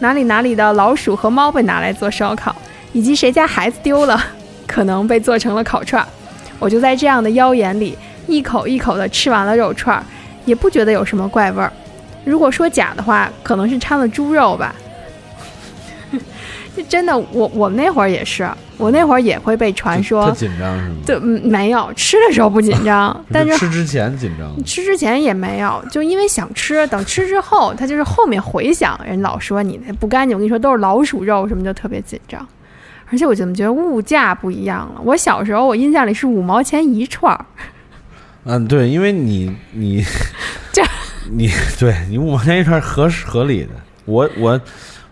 哪里哪里的老鼠和猫被拿来做烧烤，以及谁家孩子丢了，可能被做成了烤串儿。我就在这样的妖言里，一口一口的吃完了肉串儿，也不觉得有什么怪味儿。如果说假的话，可能是掺了猪肉吧。就真的，我我那会儿也是，我那会儿也会被传特说，紧张是吗？对，嗯没有吃的时候不紧张，但是吃之前紧张。吃之前也没有，就因为想吃，等吃之后，他就是后面回想，人老说你那不干净，我跟你说都是老鼠肉什么，就特别紧张。而且我怎么觉得物价不一样了？我小时候我印象里是五毛钱一串儿，嗯，对，因为你你这你对你五毛钱一串合适合理的。我我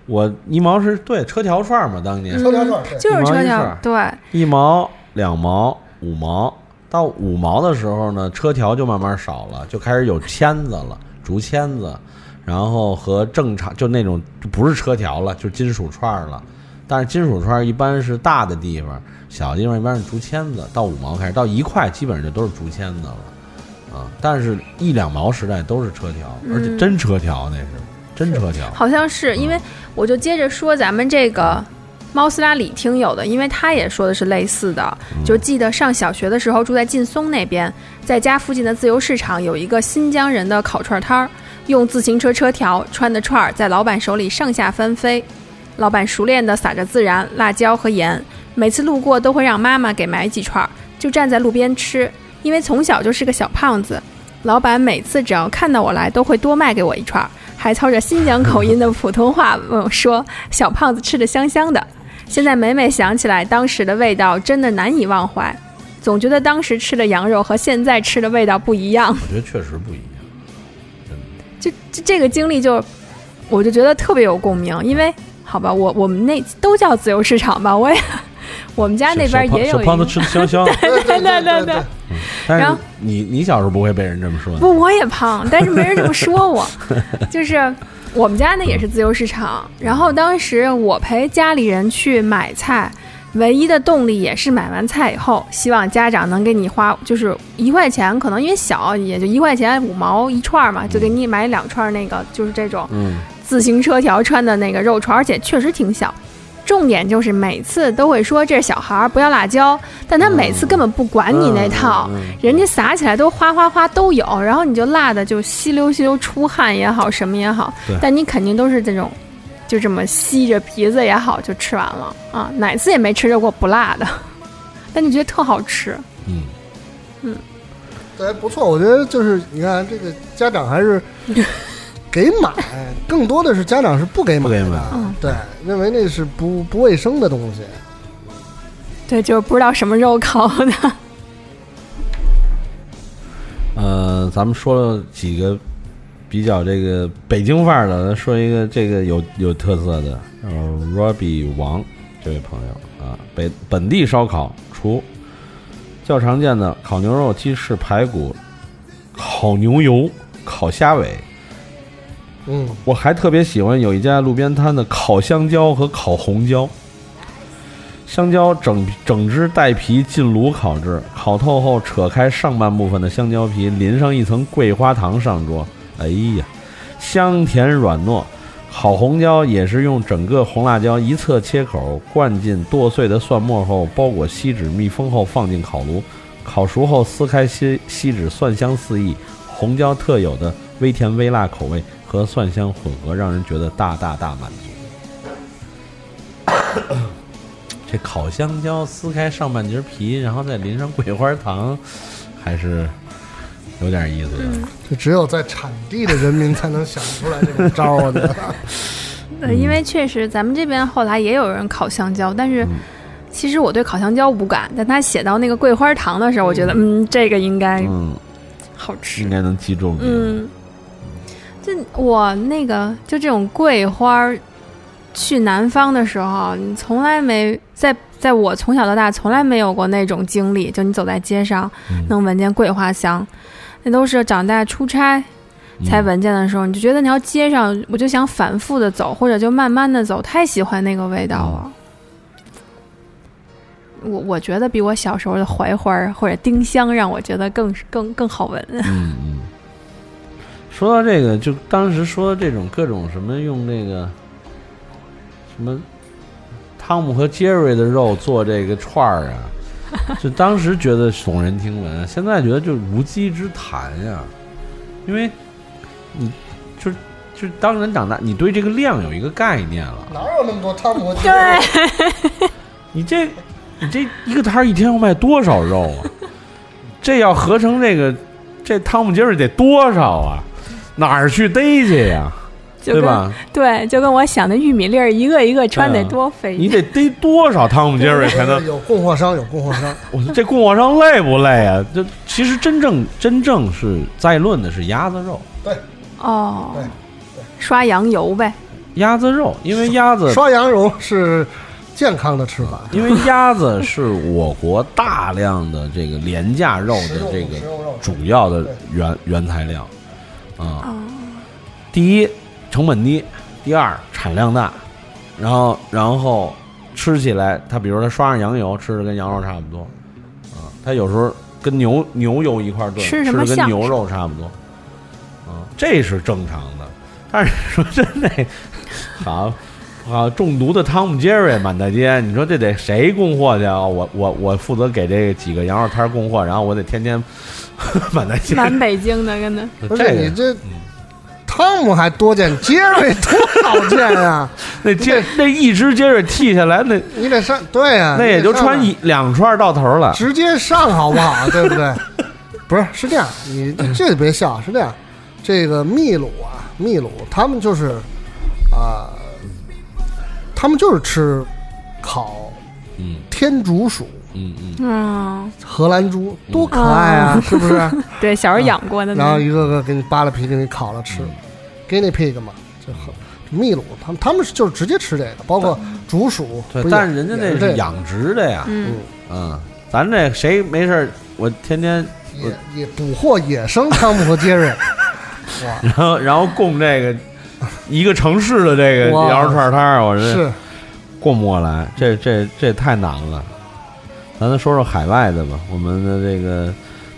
我一毛是对车条串嘛，当年、车条串对。就是车条儿，对，一毛、两毛、五毛，到五毛的时候呢，车条就慢慢少了，就开始有签子。了，竹签子，然后和正常就那种就不是车条了，就是金属串儿了。但是金属串儿一般是大的地方，小的地方一般是竹签子。到五毛开始，到一块基本上就都是竹签子了，啊，但是一两毛时代都是车条，而且真车条那是真车条。好像是因为我就接着说咱们这个猫斯拉里听友的，因为他也说的是类似的，就记得上小学的时候住在劲松那边，在家附近的自由市场有一个新疆人的烤串摊儿，用自行车车条穿的串儿在老板手里上下翻飞，老板熟练地撒着孜然、辣椒和盐，每次路过都会让妈妈给买几串儿，就站在路边吃，因为从小就是个小胖子。老板每次只要看到我来，都会多卖给我一串儿，还操着新疆口音的普通话问我说：“小胖子吃的香香的。”现在每每想起来，当时的味道真的难以忘怀，总觉得当时吃的羊肉和现在吃的味道不一样。我觉得确实不一样。就这这个经历就，我就觉得特别有共鸣，因为好吧，我我们那都叫自由市场吧，我也 我们家那边也有小胖子吃的香香，对对对对对然后你你小时候不会被人这么说。不我也胖，但是没人这么说我，就是我们家那也是自由市场，然后当时我陪家里人去买菜，唯一的动力也是买完菜以后，希望家长能给你花，就是一块钱，可能因为小也就一块钱五毛一串嘛，就给你买两串那个，就是这种嗯，自行车条穿的那个肉串，而且确实挺小。重点就是每次都会说这是小孩儿不要辣椒，但他每次根本不管你那套，嗯嗯嗯人家撒起来都哗哗哗都有，然后你就辣的就吸溜吸溜出汗也好，什么也好，但你肯定都是这种，就这么吸着鼻子也好就吃完了啊，哪次也没吃着过不辣的，但就觉得特好吃。嗯。嗯，对，不错，我觉得就是你看这个家长还是给买，更多的是家长是不给买的，不给买嗯对，认为那是不不卫生的东西。对，就是不知道什么肉烤的。呃，咱们说了几个比较这个北京范儿的，咱说一个这个有有特色的，呃，Robbie 王这位朋友啊，北本地烧烤除较常见的烤牛肉、鸡翅、排骨、烤牛油、烤虾尾，嗯，我还特别喜欢有一家路边摊的烤香蕉和烤红椒。香蕉整整只带皮进炉烤制，烤透后扯开上半部分的香蕉皮，淋上一层桂花糖上桌。哎呀，香甜软糯。烤红椒也是用整个红辣椒一侧切口，灌进剁碎的蒜末后，包裹锡纸密封后放进烤炉。烤熟后撕开锡锡纸，蒜香四溢。红椒特有的微甜微辣口味和蒜香混合，让人觉得大大大满足。这烤香蕉撕开上半截皮，然后再淋上桂花糖，还是有点意思的。这只有在产地的人民才能想出来这种招儿的。呃，因为确实咱们这边后来也有人烤香蕉，但是嗯其实我对烤香蕉无感，但他写到那个桂花糖的时候，我觉得嗯，这个应该嗯，好吃应。该能击中你。嗯，就我那个就这种桂花儿，去南方的时候，你从来没在在我从小到大从来没有过那种经历，就你走在街上嗯能闻见桂花香，那都是长大出差嗯才闻见的时候，你就觉得那条街上，我就想反复的走，或者就慢慢的走，太喜欢那个味道了。我我觉得比我小时候的槐花儿或者丁香让我觉得更更更好闻。嗯 嗯。说到这个，就当时说这种各种什么用那个什么汤姆和杰瑞的肉做这个串儿啊，就当时觉得耸人听闻，现在觉得就无稽之谈呀。因为你就就当人长大，你对这个量有一个概念了。哪有那么多汤姆和杰瑞？你这你这一个摊儿一天要卖多少肉啊？这要合成这个这汤姆杰瑞得多少啊？哪儿去逮去呀？就对吧？对，就跟我想的玉米粒儿一个一个穿得嗯多费你。得逮多少汤姆杰瑞才能？有供货商，有供货商。我说这供货商累不累啊？这其实真正真正是在论的是鸭子肉，对哦对，刷羊油呗。鸭子肉，因为鸭子刷羊油是健康的吃法，因为鸭子是我国大量的这个廉价肉的这个主要的原原材料啊。哦，第一，成本低；第二，产量大。然后，然后吃起来，它比如它刷上羊油，吃的跟羊肉差不多啊。它有时候跟牛牛油一块炖，吃什么的跟牛肉差不多啊，这是正常的。但是说真的，好。啊，中毒的汤姆杰瑞满大街，你说这得谁供货去啊？我我我负责给这几个羊肉摊儿供货，然后我得天天 满大街。满北京的跟那 不是你这汤姆还多见，杰瑞多少见啊？那杰那一只杰瑞剃下来，那你得上，对呀，那也就穿一两串到头了。直接上好不好？对不对？不是，是这样，你这别笑，是这样。这个秘鲁啊，秘鲁他们就是啊、他们就是吃烤嗯。天竺鼠、嗯嗯，嗯，荷兰猪，多可爱啊，是不是？对，小时候养过的那。种。然后一个个给你扒了皮，给你烤了吃，guinea pig 嘛，这很秘鲁他们他们是就是直接吃这个，包括竹鼠，对不，但是人家那是养殖的呀，嗯，嗯，咱这谁没事我天天，也也捕获野生汤姆和杰瑞，哇，然后然后供这个 一个城市的这个羊肉串摊儿，我这是过不过来，这这这太难了。咱再说说海外的吧，我们的这个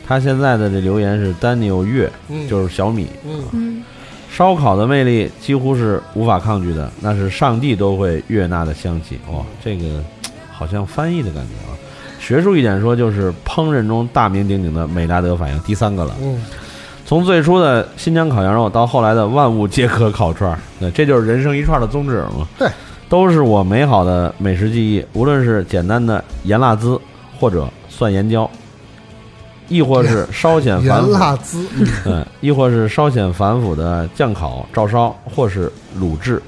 他现在的这留言是 Daniel 月，嗯就是小米，嗯嗯，烧烤的魅力几乎是无法抗拒的，那是上帝都会悦纳的香气。哇，这个好像翻译的感觉啊。学术一点说，就是烹饪中大名鼎鼎的美拉德反应，第三个了。嗯从最初的新疆烤羊肉到后来的万物皆可烤串儿，对，这就是人生一串的宗旨嘛。对，都是我美好的美食记忆，无论是简单的盐辣滋，或者蒜盐椒，亦或是稍显繁盐，辣滋，嗯，亦或是稍显繁复的酱烤、照烧，或是卤制。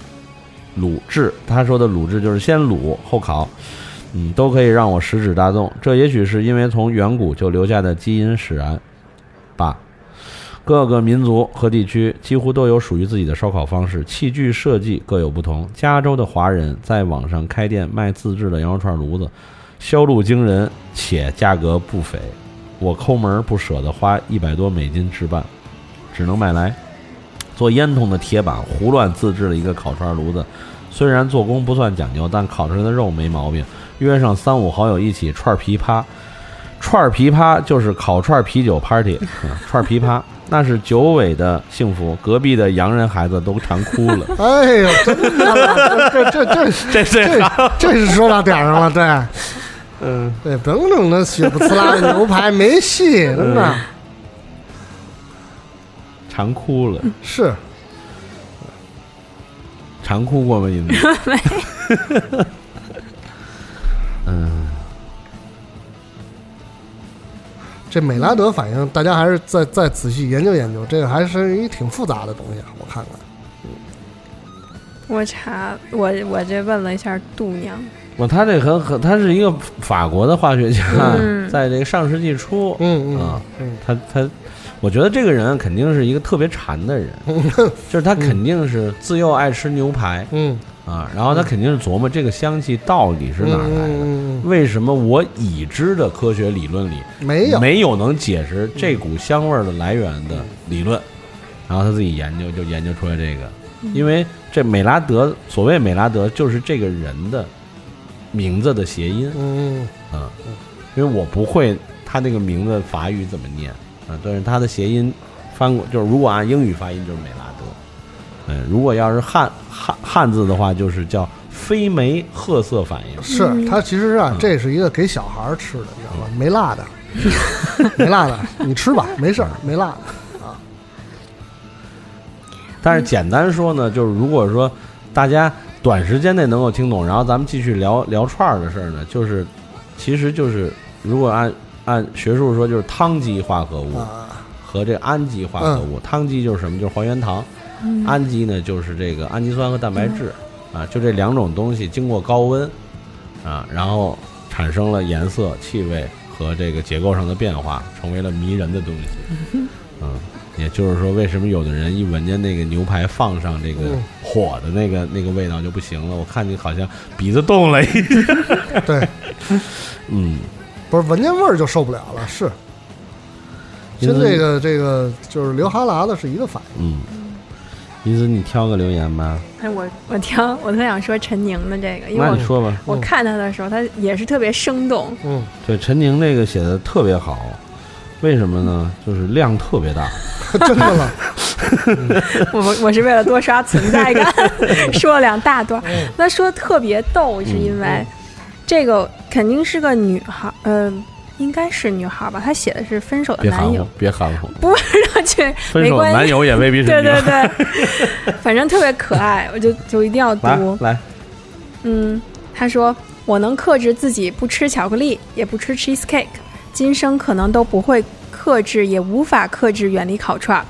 卤制，他说的卤制就是先卤后烤，嗯，都可以让我食指大动。这也许是因为从远古就留下的基因使然吧。各个民族和地区几乎都有属于自己的烧烤方式，器具设计各有不同。加州的华人在网上开店卖自制的羊肉串炉子，销路惊人，且价格不菲。我抠门儿不舍得花一百多美金置办，只能买来做烟筒的铁板胡乱自制了一个烤串炉子。虽然做工不算讲究，但烤出来的肉没毛病。约上三五好友一起串儿琵琶，串儿琵琶就是烤串啤酒 party，、嗯、串儿琵琶那是九尾的幸福，隔壁的洋人孩子都馋哭了。哎呦，这这这这这 这是说到点上了，对，嗯，对，等整那血不呲啦的牛排，没戏，真的，馋哭了，是，馋哭过吗？你们？没。这美拉德反应，大家还是再再仔细研究研究，这个还是一挺复杂的东西啊，我看看。我查我我这问了一下度娘，我他这很很，他是一个法国的化学家，嗯。在这个上世纪初，嗯嗯啊嗯。他他，我觉得这个人肯定是一个特别馋的人，就是他肯定是自幼爱吃牛排嗯，啊，然后他肯定是琢磨这个香气到底是哪儿来的。嗯，为什么我已知的科学理论里没有，没有能解释这股香味儿的来源的理论？然后他自己研究，就研究出来这个，因为这美拉德，所谓美拉德就是这个人的名字的谐音，嗯嗯，因为我不会他那个名字法语怎么念啊，但是他的谐音翻过就是如果按英语发音就是美拉德，嗯，如果要是汉汉汉字的话，就是叫非酶褐色反应。是它其实啊，这是一个给小孩儿吃的，你知道吗？没辣的，没辣的，你吃吧，没事儿，没辣的啊。但是简单说呢，就是如果说大家短时间内能够听懂，然后咱们继续聊聊串儿的事儿呢，就是其实就是如果按按学术说，就是汤基化合物啊，和这氨基化合物。汤基就是什么？就是还原糖。氨基呢，就是这个氨基酸和蛋白质啊，就这两种东西经过高温啊，然后产生了颜色、气味和这个结构上的变化，成为了迷人的东西。嗯，也就是说，为什么有的人一闻见那个牛排放上这个嗯火的那个那个味道就不行了？我看你好像鼻子动了一下。对，嗯，不是闻见味儿就受不了了，是。跟这个这个就是流哈喇子是一个反应。嗯，意思你挑个留言吧，哎，我我挑，我特想说陈宁的这个，因为我那你说吧。我看他的时候，他也是特别生动，嗯，对，陈宁这个写的特别好，为什么呢？就是量特别大。真的了。我我我是为了多刷存在感，说了两大段。那说特别逗，是因为这个肯定是个女孩，呃，应该是女孩吧？她写的是分手的男友别含糊。不是去分手的没关系。男友也未必是 对你。对对，反正特别可爱，我就就一定要来读。来，嗯，他说我能克制自己不吃巧克力，也不吃 cheesecake，今生可能都不会克制，也无法克制远离烤串儿。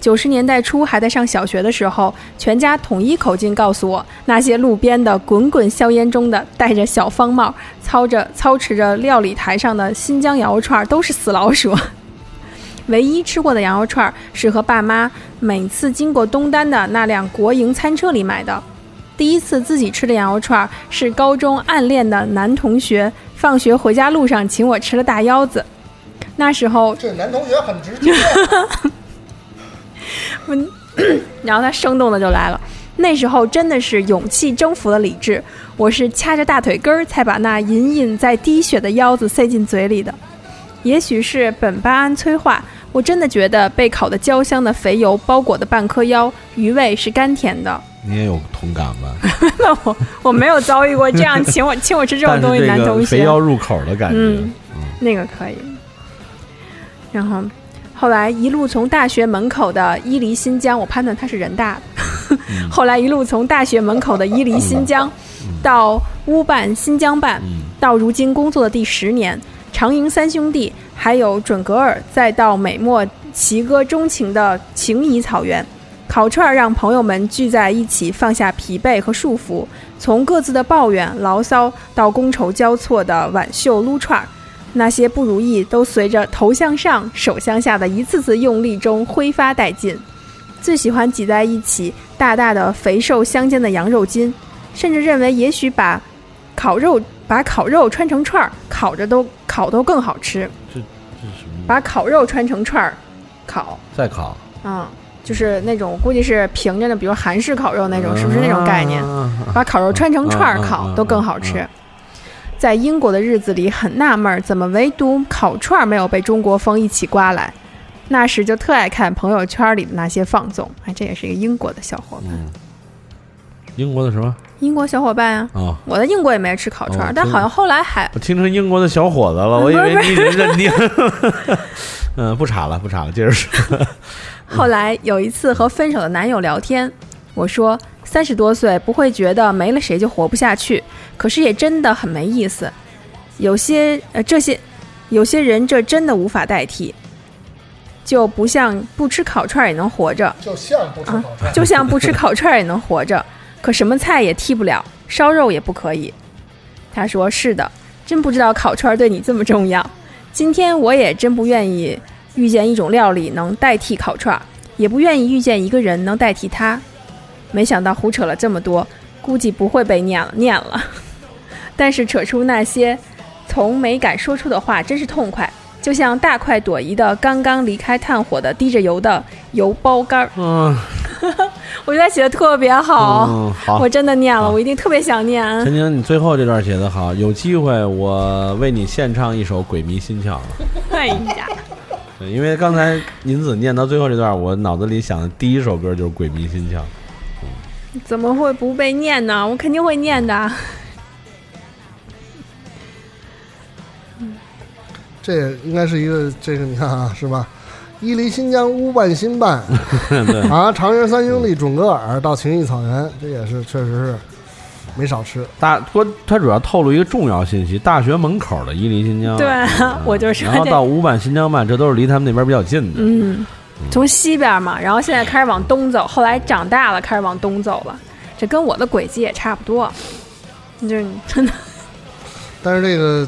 九十年代初还在上小学的时候，全家统一口径告诉我，那些路边的滚滚硝烟中的戴着小方帽、操着操持着料理台上的新疆羊肉串儿都是死老鼠。唯一吃过的羊肉串儿是和爸妈每次经过东单的那辆国营餐车里买的。第一次自己吃的羊肉串儿是高中暗恋的男同学放学回家路上请我吃了大腰子。那时候这男同学很直接。我 然后他生动的就来了。那时候真的是勇气征服了理智，我是掐着大腿根儿才把那隐隐在滴血的腰子塞进嘴里的。也许是苯巴胺催化，我真的觉得被烤的焦香的肥油包裹的半颗腰，余味是甘甜的。你也有同感吧？那我我没有遭遇过这样请我 请我吃这种东西，男同学。肥腰入口的感觉，嗯，那个可以。然后后来一路从大学门口的伊犁新疆，我判断他是人大。的。后来一路从大学门口的伊犁新疆，到乌办新疆办，到如今工作的第十年，长营三兄弟，还有准格尔，再到美墨齐歌钟情的情谊草原，烤串让朋友们聚在一起，放下疲惫和束缚，从各自的抱怨牢骚到觥筹交错的挽袖撸串，那些不如意都随着头向上、手向下的一次次用力中挥发殆尽。最喜欢挤在一起，大大的肥瘦相间的羊肉筋，甚至认为也许把烤肉把烤肉穿成串儿，烤着都烤都更好吃。这这是什么？把烤肉穿成串儿，烤，再烤，嗯，就是那种估计是平着的，比如韩式烤肉那种，是不是那种概念？把烤肉穿成串儿烤都更好吃。在英国的日子里很纳闷，怎么唯独烤串儿没有被中国风一起刮来？那时就特爱看朋友圈里的那些放纵，哎，这也是一个英国的小伙伴。英国的什么？英国小伙伴啊！哦，我在英国也没吃烤串儿，哦但好像后来还我听成英国的小伙子了，我以为你已经认定。嗯，不查了，不查了，接着说。后来有一次和分手的男友聊天，我说三十多岁不会觉得没了谁就活不下去，可是也真的很没意思。有些呃这些有些人这真的无法代替，就不像不吃烤串儿也能活着，就像不吃啊烤串，就像不吃烤串儿也能活着，可什么菜也替不了，烧肉也不可以。他说：“是的，真不知道烤串儿对你这么重要。今天我也真不愿意遇见一种料理能代替烤串儿，也不愿意遇见一个人能代替他。没想到胡扯了这么多，估计不会被念了念了。但是扯出那些从没敢说出的话，真是痛快。”就像大快朵颐的刚刚离开炭火的滴着油的油包干儿，嗯，我觉得写的特别好。嗯，好我。真的念了，我一定特别想念。陈宁，你最后这段写的好，有机会我为你献唱一首《鬼迷心窍》。哎呀，对，因为刚才银子念到最后这段，我脑子里想的第一首歌就是《鬼迷心窍》。怎么会不被念呢？我肯定会念的。这也应该是一个这个你看啊，是吧？伊犁新疆乌办新办 对，啊，长营三兄弟准格尔到情谊草原，这也是确实是没少吃。大不过它主要透露一个重要信息：大学门口的伊犁新疆。对嗯，我就说然后这到乌办新疆办，这都是离他们那边比较近的。嗯，从西边嘛，然后现在开始往东走，后来长大了开始往东走了，这跟我的轨迹也差不多。就是真的，但是这个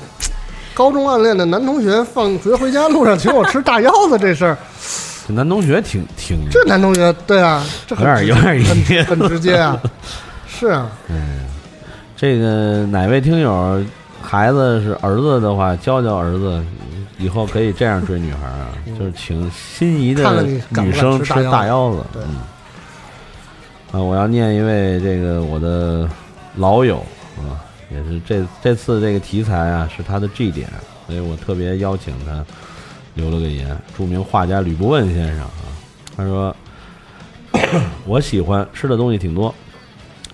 高中暗恋的男同学放学回家路上请我吃大腰子这事儿，这男同学挺挺这男同学对啊，这有点有点很很直接啊，是啊，嗯这个哪位听友孩子是儿子的话，教教儿子，以后可以这样追女孩啊，就是请心仪的女生吃吃大腰子。对嗯。啊，我要念一位这个我的老友啊，也是这这次这个题材啊是他的 G 点，所以我特别邀请他留了个言。著名画家吕不问先生啊，他说 我喜欢吃的东西挺多，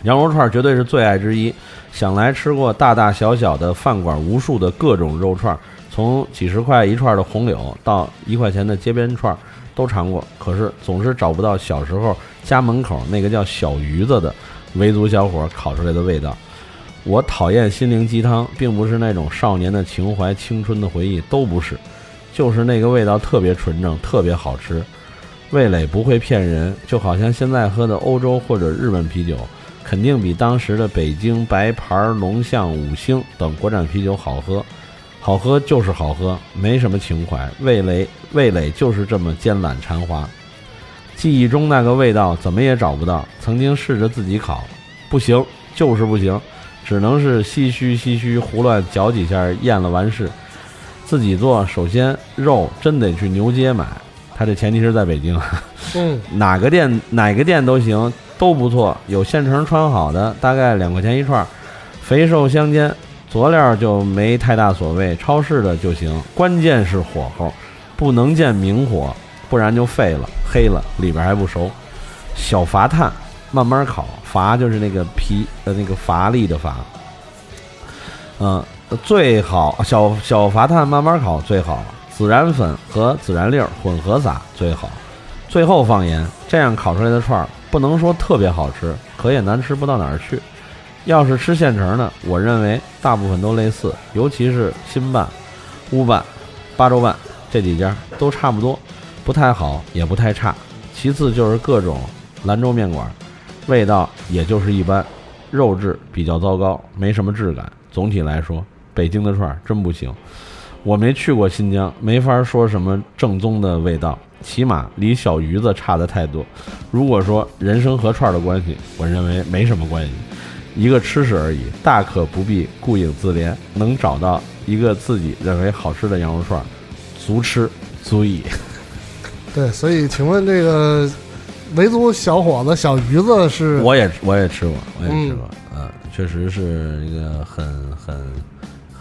羊肉串绝对是最爱之一。想来吃过大大小小的饭馆，无数的各种肉串，从几十块一串的红柳到一块钱的街边串，都尝过。可是总是找不到小时候家门口那个叫小鱼子的维族小伙烤出来的味道。我讨厌心灵鸡汤，并不是那种少年的情怀、青春的回忆，都不是，就是那个味道特别纯正，特别好吃。味蕾不会骗人，就好像现在喝的欧洲或者日本啤酒，肯定比当时的北京白牌、龙象、五星等国产啤酒好喝。好喝就是好喝，没什么情怀。味蕾味蕾就是这么尖懒馋滑。记忆中那个味道怎么也找不到。曾经试着自己烤，不行，就是不行，只能是唏嘘唏嘘，胡乱嚼几下，咽了完事。自己做，首先肉真得去牛街买，他这前提是在北京，嗯，哪个店哪个店都行，都不错。有现成穿好的，大概两块钱一串，肥瘦相间，佐料就没太大所谓，超市的就行。关键是火候，不能见明火，不然就废了、黑了，里边还不熟。小伐炭，慢慢烤，伐就是那个皮呃那个乏力的伐。嗯、最好小小伐炭慢慢烤最好，孜然粉和孜然粒混合撒最好，最后放盐，这样烤出来的串儿不能说特别好吃，可也难吃不到哪儿去。要是吃现成的，我认为大部分都类似，尤其是新办、乌办、八州办这几家都差不多，不太好也不太差。其次就是各种兰州面馆，味道也就是一般，肉质比较糟糕，没什么质感。总体来说，北京的串儿真不行。我没去过新疆，没法说什么正宗的味道，起码离小鱼子差的太多。如果说人参和串儿的关系，我认为没什么关系，一个吃食而已，大可不必顾影自怜。能找到一个自己认为好吃的羊肉串儿，足吃足矣。对，所以请问这个维族小伙子小鱼子是我也我也吃过，我也吃过，嗯，确实是一个很很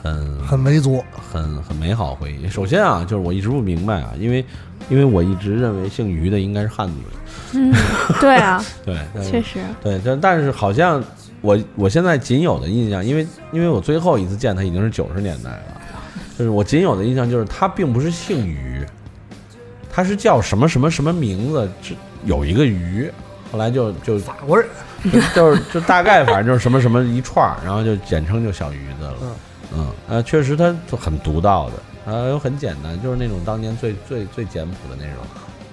很很维族，很很美好回忆。首先啊，就是我一直不明白啊，因为因为我一直认为姓于的应该是汉族人，嗯，对啊，对，确实，对，但但是好像我我现在仅有的印象，因为因为我最后一次见他已经是九十年代了，就是我仅有的印象就是他并不是姓于，他是叫什么什么什么名字，这有一个于，后来就就法国人，就就是就大概反正就是什么什么一串儿，然后就简称就小鱼子了。嗯嗯，呃，确实他就很独到的，呃，又很简单，就是那种当年最最最简朴的那种，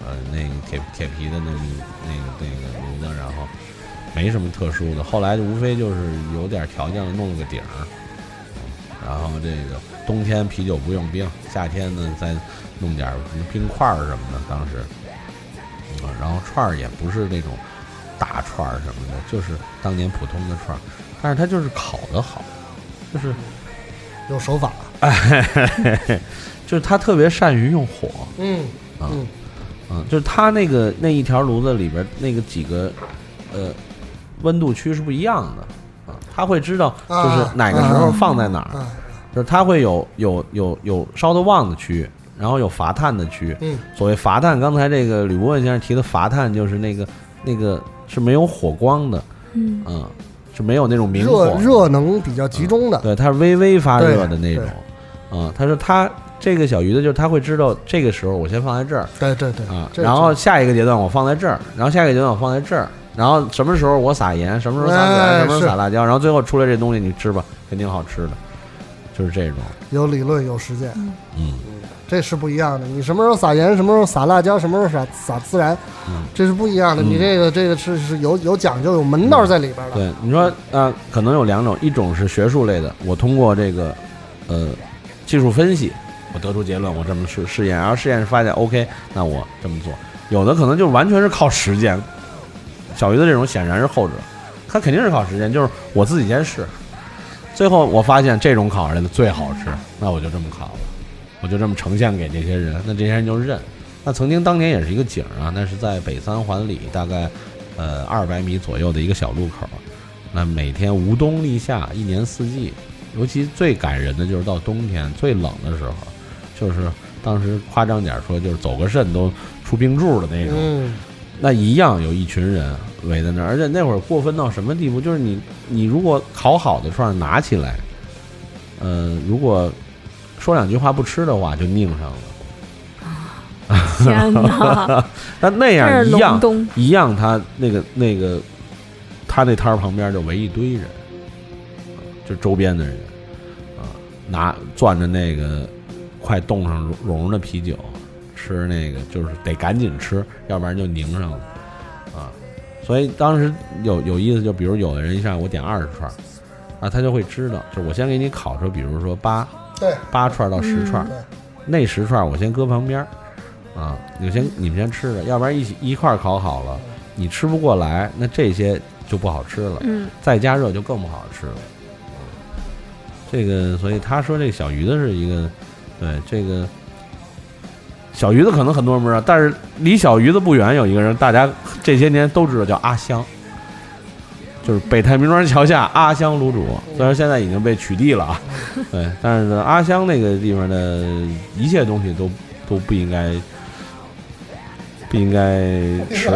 呃，那个铁铁皮的那个那个那个炉子，然后没什么特殊的。后来就无非就是有点条件了，弄了个顶儿，然后这个冬天啤酒不用冰，夏天呢再弄点什么冰块儿什么的，当时，嗯，然后串儿也不是那种大串儿什么的，就是当年普通的串儿，但是它就是烤的好，就是。有手法，就是他特别善于用火，嗯啊嗯嗯，就是他那个那一条炉子里边那个几个呃温度区是不一样的啊，他会知道就是哪个时候放在哪儿，啊，就是他会有有有有烧得旺的区域，然后有伐炭的区。嗯。所谓伐炭，刚才这个吕伯问先生提的伐炭就是那个那个是没有火光的，嗯，嗯，是没有那种明火。热热能比较集中的，对，它是微微发热的那种。啊、他说他这个小鱼的就是他会知道这个时候我先放在这儿。对对对啊，然后下一个阶段我放在这儿，然后下一个阶段我放在这儿，然后什么时候我撒盐，什么时候撒孜然，哎什么时候撒辣椒，然后最后出来这东西你吃吧，肯定好吃的，就是这种，有理论有实践，嗯这是不一样的。你什么时候撒盐，什么时候撒辣椒，什么时候撒撒孜然，嗯。这是不一样的。嗯你这个这个是是有有讲究、有门道在里边的。对，你说呃，可能有两种，一种是学术类的，我通过这个呃技术分析，我得出结论，我这么试试验，然后试验发现 OK，那我这么做。有的可能就完全是靠实践，小鱼的这种显然是后者，他肯定是靠实践，就是我自己先试，最后我发现这种烤出来的最好吃，那我就这么烤了，我就这么呈现给这些人，那这些人就认。那曾经当年也是一个景啊，那是在北三环里大概呃二百米左右的一个小路口，那每天无冬立夏，一年四季，尤其最感人的就是到冬天最冷的时候，就是当时夸张点说，就是走个肾都出冰柱的那种。那一样有一群人围在那儿，而且那会儿过分到什么地步？就是你你如果烤好的串拿起来，呃，如果说两句话不吃的话，就拧上了。天哪，那那样一样，一样，他那个那个他那摊儿旁边就围一堆人，就周边的人啊，拿攥着那个快冻上融融的啤酒，吃那个就是得赶紧吃，要不然就凝上了啊。所以当时有有意思，就比如有的人一上我点二十串儿啊，他就会知道，就是我先给你烤出，比如说八对八串儿到十串儿，那十串儿我先搁旁边儿，啊，你先你们先吃着，要不然一起一块儿烤好了，你吃不过来，那这些就不好吃了，嗯，再加热就更不好吃了。这个，所以他说这个小鱼子是一个，对这个小鱼子可能很多人不知道，但是离小鱼子不远有一个人，大家这些年都知道叫阿香，就是北太平庄桥下阿香卤煮，虽然现在已经被取缔了啊，对，但是呢，阿香那个地方的一切东西都都不应该不应该吃，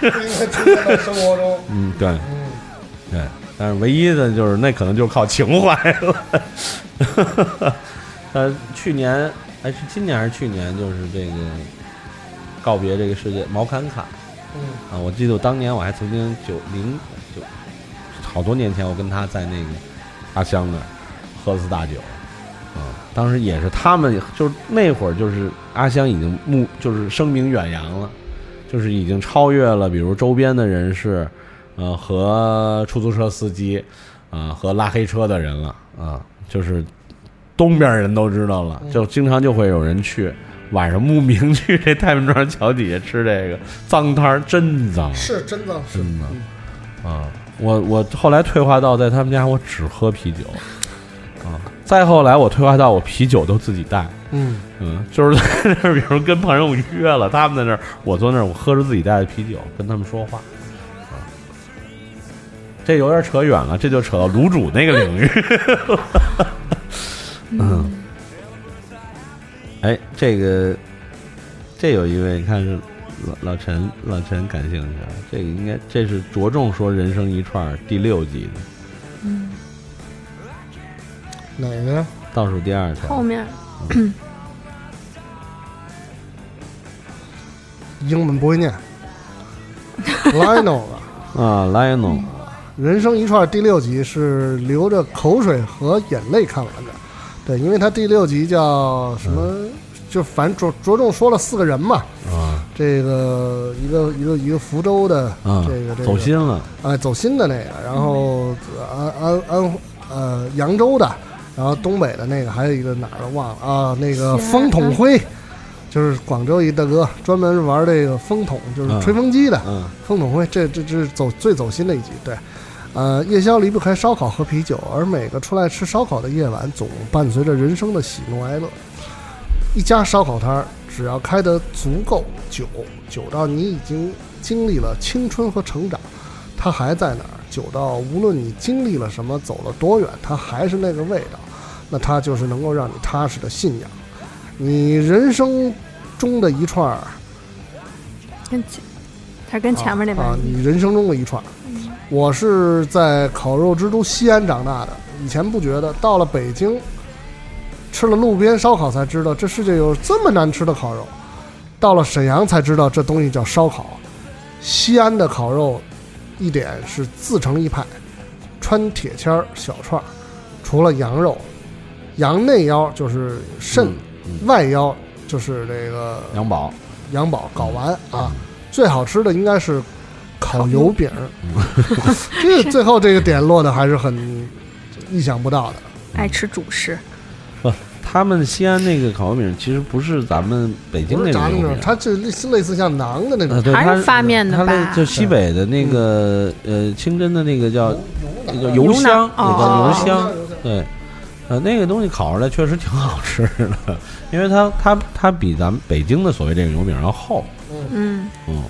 不应该生活中。嗯，对嗯，对，但是唯一的就是那可能就靠情怀了。呃，去年还是今年还是去年，就是这个告别这个世界，毛侃侃嗯。啊，我记得我当年我还曾经九零九好多年前，我跟他在那个阿香那儿喝次大酒，啊，当时也是他们就是那会儿就是阿香已经目就是声名远扬了，就是已经超越了比如周边的人士，呃和出租车司机，啊、和拉黑车的人了啊、就是东边人都知道了，嗯。就经常就会有人去。晚上慕名去这太平庄桥底下吃这个脏摊儿，真脏，是真脏是。真的啊！我我后来退化到在他们家我只喝啤酒，啊，再后来我退化到我啤酒都自己带，嗯。嗯，就是在那儿，比如跟朋友约了，他们在那儿，我坐那儿，我喝着自己带的啤酒跟他们说话，啊，这有点扯远了，这就扯到卤煮那个领域，嗯，哎，这个这有一位，你看是老老陈，老陈感兴趣啊，这个应该这是着重说人生一串第六集的。嗯，哪个呀？倒数第二条，后面英文不会念。Lionel 吧，啊，Lionel，人生一串第六集是流着口水和眼泪看完的。对，因为他第六集叫什么？就反正着着重说了四个人嘛。啊这个一个一个一个福州的啊这个这个走心了，哎，走心的那个，然后安安安呃扬州的，然后东北的那个，还有一个哪儿的忘了啊，那个风筒灰，就是广州一大哥，专门玩这个风筒，就是嗯吹风机的嗯风筒灰，这这这是走最走心的一集，对。呃，夜宵离不开烧烤和啤酒，而每个出来吃烧烤的夜晚，总伴随着人生的喜怒哀乐。一家烧烤摊儿，只要开得足够久，久到你已经经历了青春和成长，它还在那儿；久到无论你经历了什么，走了多远，它还是那个味道。那它就是能够让你踏实的信仰。你人生中的一串儿跟前，它跟前面那边啊，你人生中的一串儿。我是在烤肉之都西安长大的，以前不觉得，到了北京，吃了路边烧烤才知道这世界有这么难吃的烤肉。到了沈阳才知道这东西叫烧烤。西安的烤肉，一点是自成一派，穿铁签儿小串儿，除了羊肉，羊内腰就是肾，嗯外腰就是这个羊宝，羊宝睾丸啊，最好吃的应该是烤油饼儿，这个最后这个点落的还是很意想不到的。爱吃主食，他们西安那个烤油饼其实不是咱们北京那种，油饼，它就类似类似像馕的那呃，种，还是它发面的它那吧就西北的那个呃清真的那个叫那个油油香，那叫哦油香，对，呃，那个东西烤出来确实挺好吃的，因为它它它比咱们北京的所谓这个油饼要厚，嗯，嗯，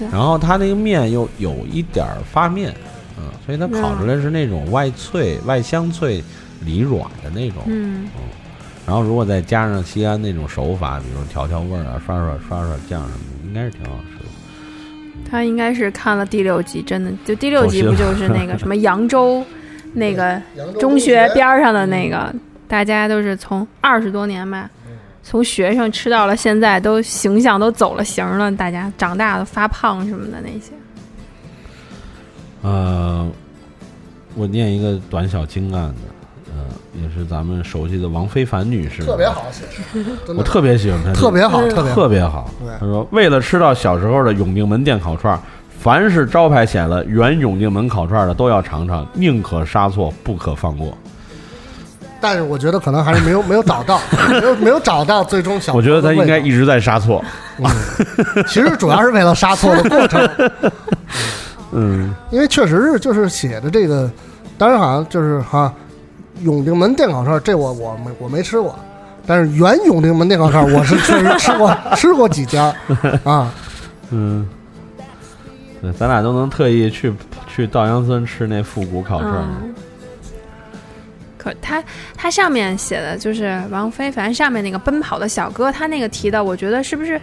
对。然后它那个面又有一点儿发面，嗯，所以它烤出来是那种外脆、外香脆、里软的那种，嗯，然后如果再加上西安那种手法，比如调调味儿啊、刷刷刷刷酱什么的，应该是挺好吃的。他应该是看了第六集，真的就第六集不就是那个什么扬州那个中学边儿上的那个，大家都是从二十多年吧，从学生吃到了现在，都形象都走了形了，大家长大了发胖什么的那些。呃，我念一个短小精干的，呃，也是咱们熟悉的王非凡女士，特别，好写，我特别喜欢她，特别好，嗯特别好。特别好。她说，为了吃到小时候的永定门店烤串儿，凡是招牌写了原永定门烤串儿的都要尝尝，宁可杀错，不可放过。但是我觉得可能还是没有没有找到，没有没有找到最终小。我觉得他应该一直在杀错。其实主要是为了杀错的过程，嗯因为确实是就是写的这个，当然好像就是哈，永定门电烤串，这我我没我没吃过，但是原永定门电烤串儿，我是确实吃过 吃过几家啊。嗯，对，咱俩都能特意去去稻香村吃那复古烤串。可他他上面写的就是王菲，反正上面那个奔跑的小哥，他那个提的，我觉得是不是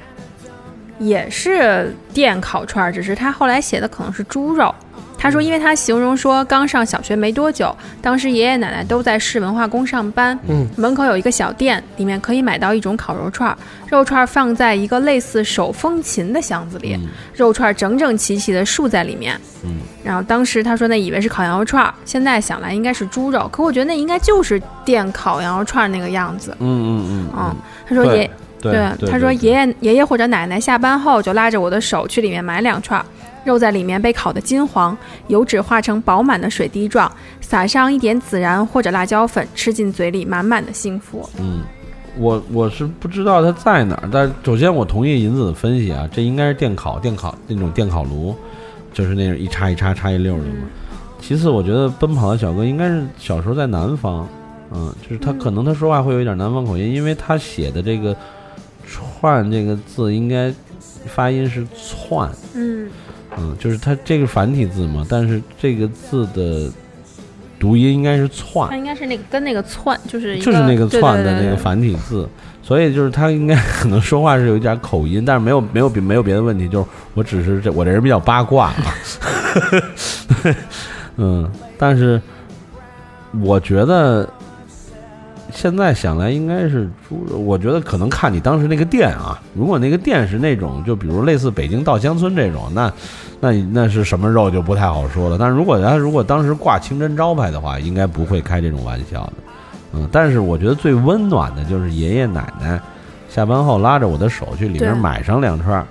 也是电烤串儿？只是他后来写的可能是猪肉。他说，因为他形容说刚上小学没多久，当时爷爷奶奶都在市文化宫上班，嗯，门口有一个小店，里面可以买到一种烤肉串儿，肉串儿放在一个类似手风琴的箱子里，嗯。肉串儿整整齐齐的竖在里面。嗯，然后当时他说那以为是烤羊肉串儿，现在想来应该是猪肉，可我觉得那应该就是电烤羊肉串儿那个样子。嗯嗯嗯，嗯。他说爷对对，他说爷爷爷爷或者奶奶下班后就拉着我的手去里面买两串儿，肉在里面被烤得金黄，油脂化成饱满的水滴状，撒上一点孜然或者辣椒粉，吃进嘴里满满的幸福。嗯，我我是不知道它在哪儿，但首先我同意银子的分析啊，这应该是电烤电烤那种电烤炉，就是那种一插一插插一溜儿的嘛。其次，我觉得奔跑的小哥应该是小时候在南方，嗯，就是他可能他说话会有一点南方口音，因为他写的这个“串”这个字应该发音是“窜”，嗯嗯，就是它这个繁体字嘛，但是这个字的读音应该是“窜”它。应该是那个跟那个窜，就是就是那个窜的那个繁体字，所以就是他应该 可能说话是有一点口音，但是没有没有别没有别的问题，就是我只是这我这人比较八卦啊，嗯，但是我觉得现在想来应该是猪肉，我觉得可能看你当时那个店啊，如果那个店是那种就比如类似北京稻香村这种，那那那是什么肉就不太好说了。但是如果他如果当时挂清真招牌的话，应该不会开这种玩笑的。嗯，但是我觉得最温暖的就是爷爷奶奶下班后拉着我的手去里对面买上两串儿，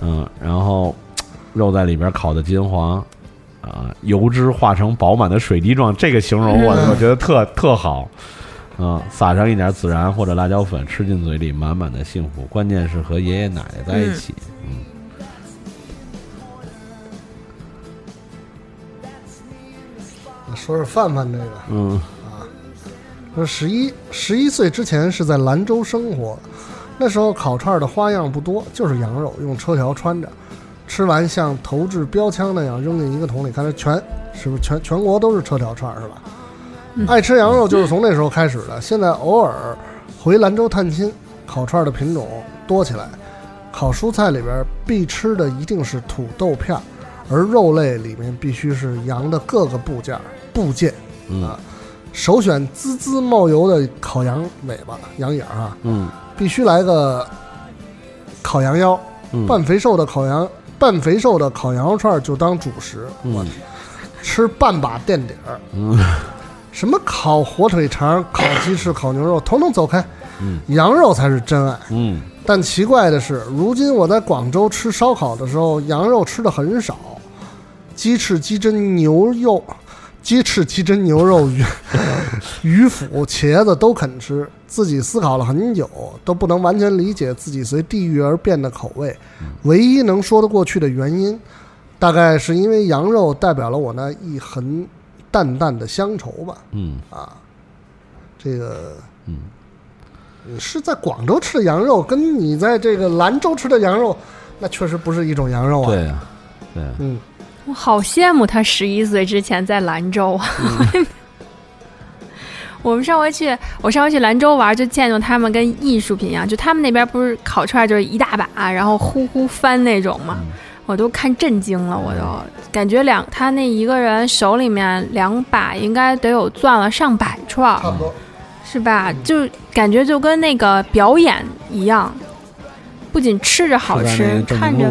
嗯，然后肉在里边烤的金黄，啊、油脂化成饱满的水滴状，这个形容我、嗯我觉得特特好，嗯，撒上一点孜然或者辣椒粉，吃进嘴里满满的幸福。关键是和爷爷奶奶在一起，嗯说说范范这个，嗯啊说十一十一岁之前是在兰州生活，那时候烤串的花样不多，就是羊肉用车条穿着，吃完像投掷标枪那样扔进一个桶里，看来全是不是全全国都是车条串是吧？嗯。爱吃羊肉就是从那时候开始的，现在偶尔回兰州探亲，烤串的品种多起来，烤蔬菜里边必吃的一定是土豆片儿，而肉类里面必须是羊的各个部件儿部件。嗯。啊首选滋滋冒油的烤羊尾巴、羊眼儿啊，嗯。必须来个烤羊腰，嗯，半肥瘦的烤羊，半肥瘦的烤羊肉串儿就当主食，嗯。吃半把垫底儿。嗯什么烤火腿肠、烤鸡翅、烤牛肉，统统走开，嗯羊肉才是真爱。嗯但奇怪的是，如今我在广州吃烧烤的时候，羊肉吃的很少，鸡翅、鸡胗、牛肉、鸡翅、鸡胗、牛肉、鱼、鱼腐、茄子都肯吃。自己思考了很久，都不能完全理解自己随地域而变的口味。唯一能说得过去的原因，大概是因为羊肉代表了我那一痕淡淡的乡愁吧。嗯啊，这个，嗯，是在广州吃的羊肉，跟你在这个兰州吃的羊肉，那确实不是一种羊肉啊。对呀、对呀、嗯，我好羡慕他十一岁之前在兰州啊。我们上回去，我上回去兰州玩，就见到他们跟艺术品一样，就他们那边不是烤串就是一大把，然后呼呼翻那种嘛，我都看震惊了，我都感觉两他那一个人手里面两把应该得有攥了上百串儿，差不多。是吧？就感觉就跟那个表演一样，不仅吃着好吃，看着？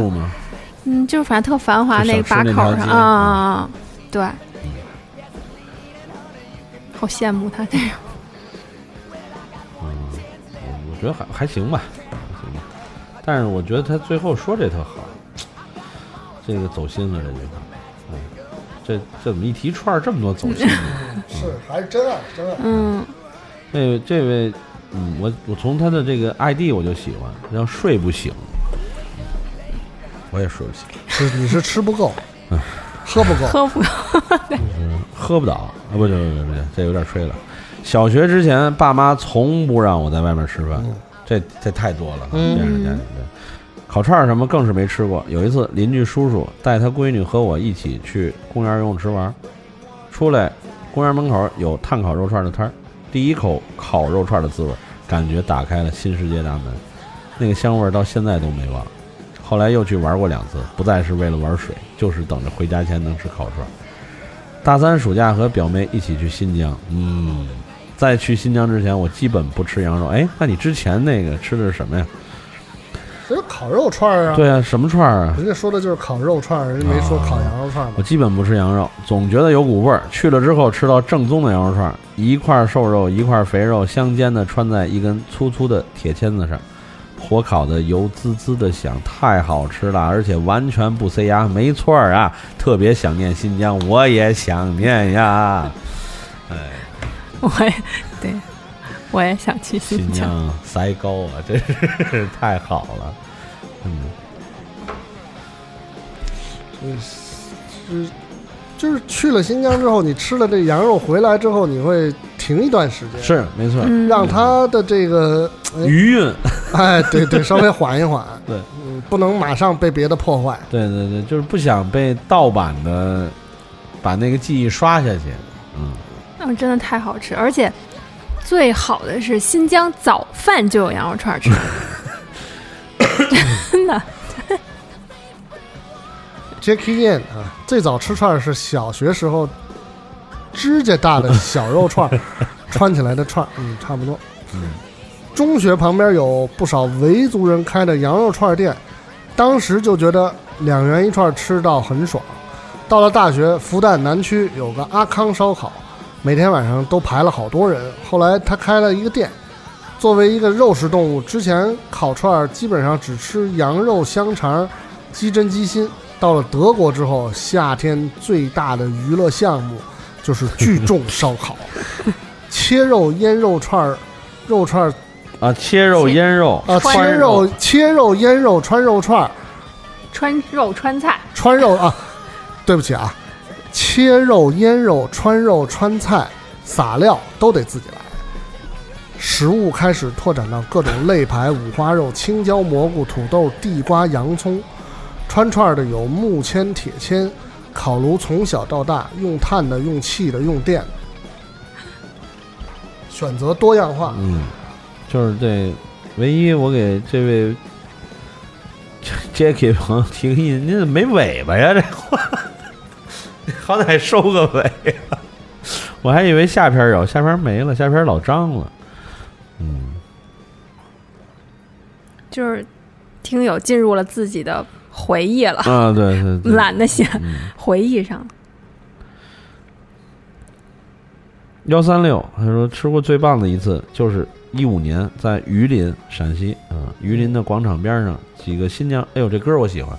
嗯，就是反正特繁华那个把口上啊啊啊，对，好羡慕他这种。我我觉得还还行吧，还行吧。但是我觉得他最后说这特好，这个走心了这句话。嗯，这这怎么一提串儿这么多走心呢？是还是真爱，真爱。嗯，这位这位，嗯，我我从他的这个 ID 我就喜欢，叫睡不醒。我也睡不醒，是你是吃不够，嗯 喝不够。喝不够 喝不倒啊！不对不对不对，这有点吹了。小学之前，爸妈从不让我在外面吃饭，嗯这这太多了。嗯这样的家庭对烤串儿什么更是没吃过。有一次，邻居叔叔带他闺女和我一起去公园游泳池玩，出来，公园门口有炭烤肉串的摊儿，第一口烤肉串的滋味，感觉打开了新世界大门，那个香味到现在都没忘。后来又去玩过两次，不再是为了玩水，就是等着回家前能吃烤串。大三暑假和表妹一起去新疆，嗯，在去新疆之前，我基本不吃羊肉。哎，那你之前那个吃的是什么呀？这是烤肉串儿啊。对啊，什么串儿啊？人家说的就是烤肉串儿，人家没说烤羊肉串儿嘛我。基本不吃羊肉，总觉得有股味儿。去了之后吃到正宗的羊肉串儿，一块瘦肉一块肥肉相间的穿在一根粗粗的铁签子上，火烤的油滋滋的响，太好吃了，而且完全不塞牙。没错儿啊，特别想念新疆，我也想念呀。哎 我也对，我也想去新新疆。塞高啊，真是太好了。嗯，就是就是去了新疆之后，你吃了这羊肉回来之后，你会停一段时间，是没错，嗯，让它的这个哎余韵。哎，对对，稍微缓一缓，对嗯，不能马上被别的破坏。对对对，就是不想被盗版的把那个记忆刷下去。嗯，嗯，真的太好吃，而且最好的是新疆早饭就有羊肉串吃，真的。Jackie Yan 啊，最早吃串儿是小学时候指甲大的小肉串儿，穿起来的串儿，嗯，差不多。嗯中学旁边有不少维族人开的羊肉串儿店，当时就觉得两元一串儿吃到很爽。到了大学，复旦南区有个阿康烧烤，每天晚上都排了好多人。后来他开了一个店。作为一个肉食动物，之前烤串儿基本上只吃羊肉、香肠、鸡胗、鸡心。到了德国之后，夏天最大的娱乐项目就是聚众烧烤，切肉腌肉串儿，肉串儿啊，切肉腌肉啊，切肉切肉腌肉穿肉串儿，川肉川菜，穿肉啊，对不起啊，切肉腌肉穿肉川菜，撒料都得自己来。食物开始拓展到各种肋排、五花肉、青椒、蘑菇、土豆、地瓜、洋葱。穿串的有木签、铁签，烤炉从小到大用炭的、用气的、用电，选择多样化。嗯，就是这唯一我给这位 Jackie 朋友提个意见，您怎么没尾巴呀？这话，好歹收个尾啊！我还以为下篇有，下篇没了，下篇老张了。嗯，就是听友进入了自己的回忆了，啊，对对对，懒得写嗯回忆上了。幺三六，他说吃过最棒的一次就是一五年在榆林，陕西，啊，榆林的广场边上，几个新疆，哎呦，这歌我喜欢，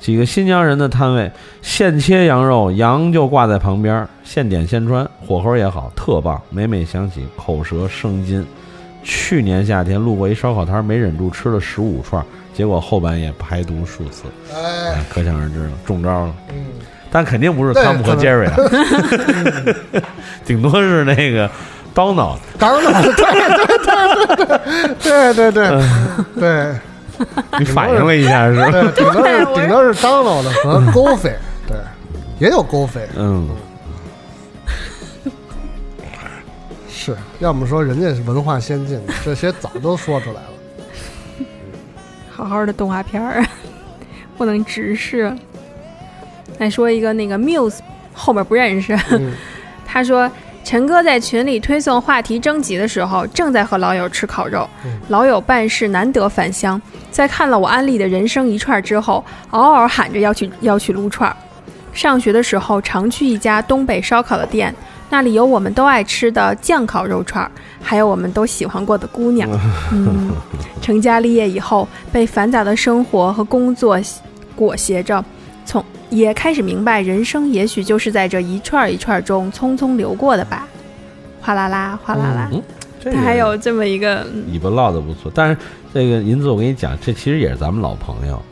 几个新疆人的摊位，现切羊肉，羊就挂在旁边，现点现穿，火候也好，特棒。每每想起，口舌生津。去年夏天路过一烧烤摊，没忍住吃了十五串，结果后半夜排毒数次，哎，哎，可想而知了，中招了。嗯，但肯定不是汤姆和杰瑞啊，顶多是那个刀脑。当然，对对对对对对对。你反应了一下是吧？对，顶多是顶多是 Donald 和 Goofy，对，也有 Goofy，嗯，是要么说人家是文化先进，这些早都说出来了。好好的动画片儿，不能直视。再说一个那个 Muse 后面不认识，嗯，他说陈哥在群里推送话题征集的时候，正在和老友吃烤肉嗯，老友办事难得返乡，在看了我安利的人生一串之后，嗷嗷喊着要去要去撸串儿。上学的时候常去一家东北烧烤的店，那里有我们都爱吃的酱烤肉串儿，还有我们都喜欢过的姑娘。嗯，成家立业以后，被繁杂的生活和工作裹挟着，从也开始明白，人生也许就是在这一串儿一串儿中匆匆流过的吧。哗啦啦，哗啦啦，嗯这个他还有这么一个，嗯。尾巴落的不错，但是这个银子，我跟你讲，这其实也是咱们老朋友。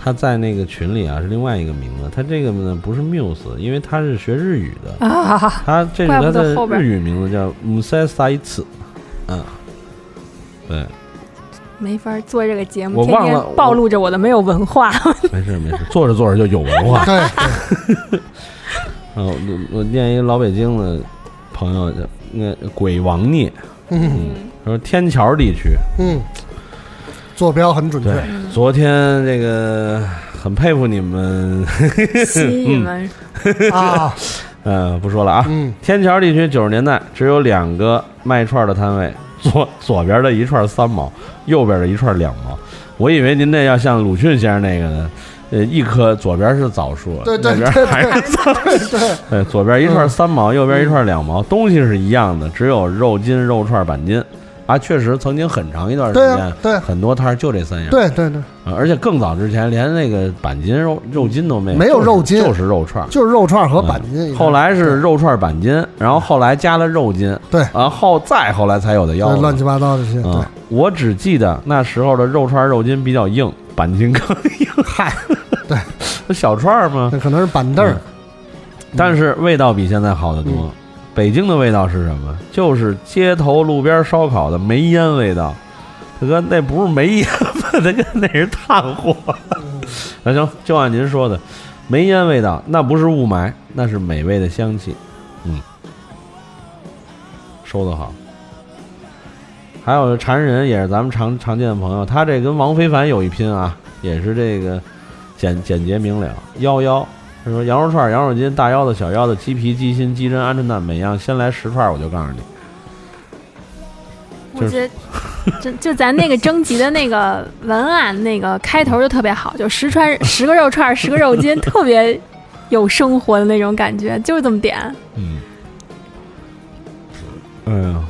他在那个群里啊是另外一个名字，他这个呢不是 Muse，因为他是学日语的，啊，他这是怪他的日语名字叫 Musai Saitsu，嗯，对，没法做这个节目，天我忘了天暴露着我的没有文化。没 事没事，做着做着就有文化。对，嗯，我我念一个老北京的朋友叫那鬼王聂，嗯。他说天桥地区，嗯，坐标很准对确，，昨天这个很佩服你们，西语们啊，呃，不说了啊。嗯。天桥地区九十年代只有两个卖串的摊位，左左边的一串三毛，右边的一串两毛。我以为您那要像鲁迅先生那个呢，呃，一颗左边是枣树，对对右边对还是对对，对，左边一串三毛，右边一串两毛，东西是一样的，只有肉筋、肉串、板筋。啊，确实曾经很长一段时间，对啊对很多摊儿就这三样。对对对，啊而且更早之前连那个板筋肉肉筋都没有，没有肉筋就是肉串儿。就是肉串和板筋。后来是肉串板筋，然后后来加了肉筋，对然后再后来才有的腰子。乱七八糟这些，我只记得那时候的肉串肉筋比较硬，板筋更硬。嗨，对 小串儿吗？那可能是板凳儿，但是味道比现在好得多。嗯北京的味道是什么？就是街头路边烧烤的煤烟味道。大哥，那不是煤烟吧？大哥，那是炭火。那行，就按您说的，煤烟味道，那不是雾霾，那是美味的香气。嗯，说的好。还有馋人也是咱们常常见的朋友，他这跟王非凡有一拼啊，也是这个简简洁明了。幺幺，他说羊肉串、羊肉筋、大腰子、小腰子、鸡皮、鸡心、鸡胗、鹌鹑蛋，每样先来十串，我就告诉你。我觉得，就就咱那个征集的那个文案，那个开头就特别好，就十串十个肉串，十个肉筋，特别有生活的那种感觉，就是这么点。嗯，哎呀，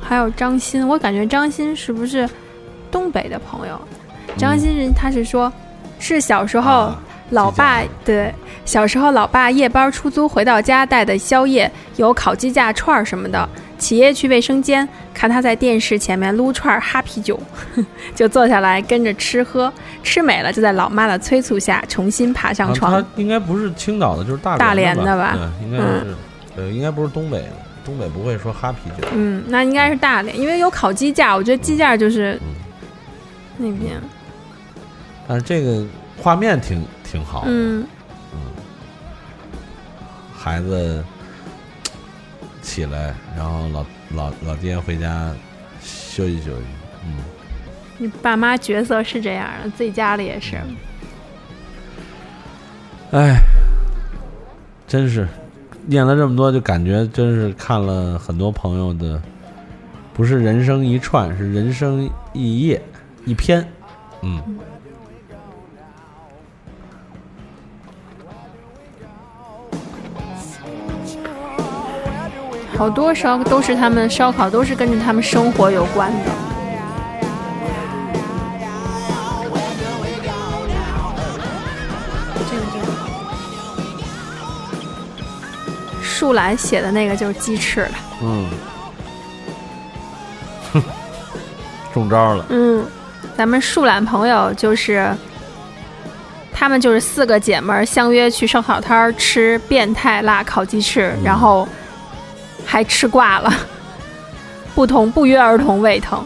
还有张鑫，我感觉张鑫是不是东北的朋友？张鑫人他是说，是小时候啊老爸对小时候老爸夜班出租回到家带的宵夜有烤鸡架、串儿什么的。起夜去卫生间，看他在电视前面撸串儿哈啤酒，就坐下来跟着吃喝，吃美了就在老妈的催促下重新爬上床。啊他应该不是青岛的，就是大大连的连的吧对，应该是，呃，应该不是东北的，东北不会说哈啤酒。嗯，那应该是大连，因为有烤鸡架，我觉得鸡架就是嗯那边。但是这个画面挺挺好的，嗯，孩子起来，然后老老老爹回家休息休息，嗯，你爸妈角色是这样的，自己家里也是。哎，真是念了这么多，就感觉真是看了很多朋友的，不是人生一串，是人生一页一篇，嗯。好多烧都是他们烧烤，都是跟着他们生活有关的。这个这个树懒写的那个就是鸡翅了。嗯，哼，中招了。嗯，咱们树懒朋友就是，他们就是四个姐们儿相约去烧烤摊儿吃变态辣烤鸡翅，然后还吃挂了，不同不约而同胃疼。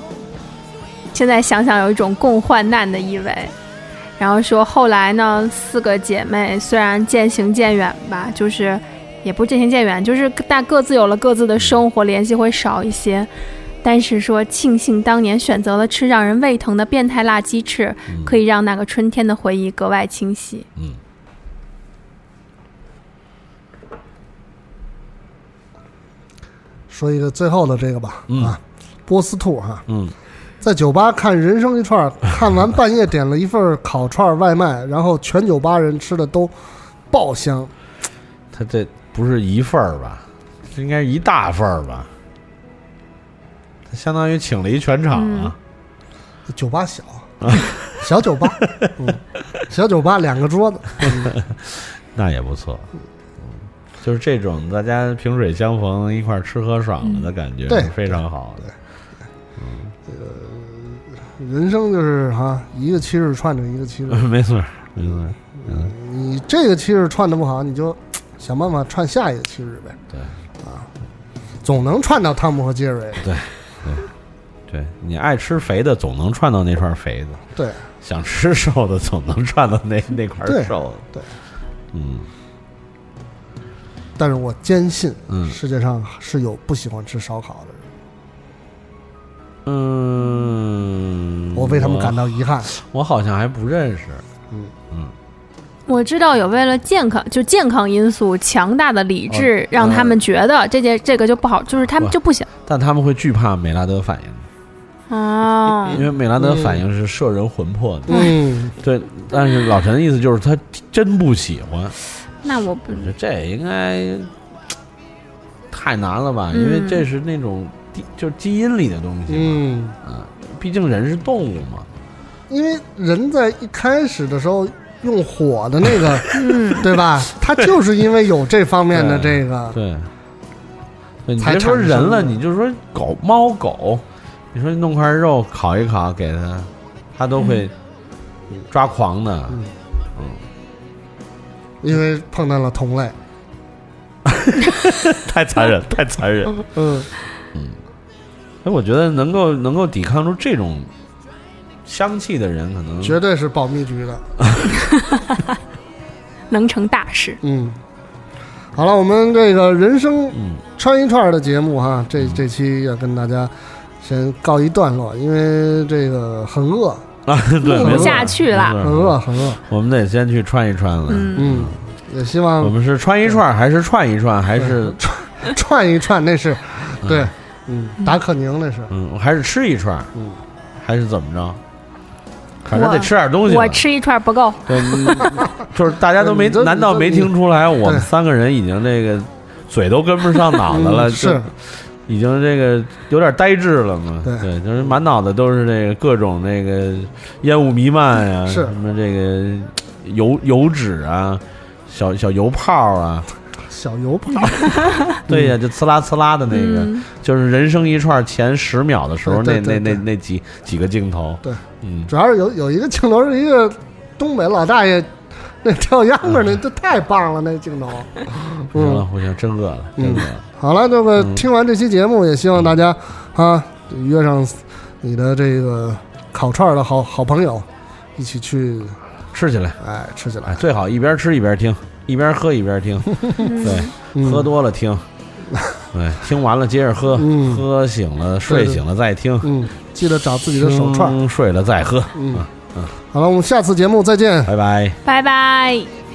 现在想想有一种共患难的意味。然后说后来呢，四个姐妹虽然渐行渐远吧，就是也不是渐行渐远，就是大各自有了各自的生活，联系会少一些。但是说庆幸当年选择了吃让人胃疼的变态辣鸡翅，可以让那个春天的回忆格外清晰。嗯，说一个最后的这个吧，嗯啊，波斯兔哈，嗯，在酒吧看《人生一串》，看完半夜点了一份烤串外卖，然后全酒吧人吃的都爆香。他这不是一份儿吧？这应该是一大份儿吧？他相当于请了一全场啊。酒吧小，小酒吧，嗯，小酒吧两个桌子，那也不错。嗯就是这种大家萍水相逢，一块儿吃喝爽了的感觉，对非常好的。人生就是哈、一个七日串着一个七日，没错儿，明白，嗯，你这个七日串的不好，你就想办法串下一个七日呗。对啊，总能串到汤姆和杰瑞。对对，对你爱吃肥的，总能串到那串肥的；对，想吃瘦的，总能串到那那块对瘦的。对，嗯但是我坚信嗯世界上是有不喜欢吃烧烤的人，嗯，我为他们感到遗憾。我好像还不认识。嗯嗯我知道有为了健康，就健康因素强大的理智，哦让他们觉得这件这个就不好，就是他们就不想但他们会惧怕美拉德反应，哦。因为美拉德反应是摄人魂魄的。嗯，对，但是老陈的意思就是他真不喜欢，那我不这这应该太难了吧？嗯因为这是那种基就是基因里的东西嘛，嗯，毕竟人是动物嘛。因为人在一开始的时候用火的那个，嗯对吧？他就是因为有这方面的这个，对，对你才别说人了，你就说狗、猫、狗，你说弄块肉烤一烤给它，它都会抓狂的。因为碰到了同类。太残忍，太残忍。嗯，所以我觉得能够能够抵抗住这种香气的人，可能绝对是保密局的。能成大事。嗯，好了，我们这个人生嗯串一串的节目哈，这这期要跟大家先告一段落，因为这个很饿，啊，对，录不下去了很饿，很饿。我们得先去串一串了。嗯，嗯，也希望我们是串一串，还是串一串，还是 串一串，那是对，嗯，达克宁那是，嗯，还是吃一串，嗯，还是怎么着？反正得吃点东西吧。我吃一串不够，对，嗯就是大家都没，难道没听出来？我们三个人已经那个嘴都跟不上脑子了，是已经这个有点呆滞了嘛？对。就是满脑子都是这个各种那个烟雾弥漫呀，是。什么这个油油脂啊，小小油泡啊，小油泡，对呀，就呲啦呲啦的那个，嗯。就是人生一串前十秒的时候，那那那那几几个镜头，对，嗯，主要是有有一个镜头是一个东北老大爷。那跳秧歌那这太棒了，那镜头。行了，我想真饿了，真饿了。好了，这个嗯听完这期节目，也希望大家啊约上你的这个烤串儿的好好朋友，一起去吃起来，哎吃起哎，来。最好一边吃一边听，一边喝一边听，对，嗯喝多了听，对，听完了接着喝，嗯喝醒了睡醒了再听，嗯，记得找自己的手串儿。睡了再喝，嗯，好了，我们下次节目再见。拜拜。拜拜。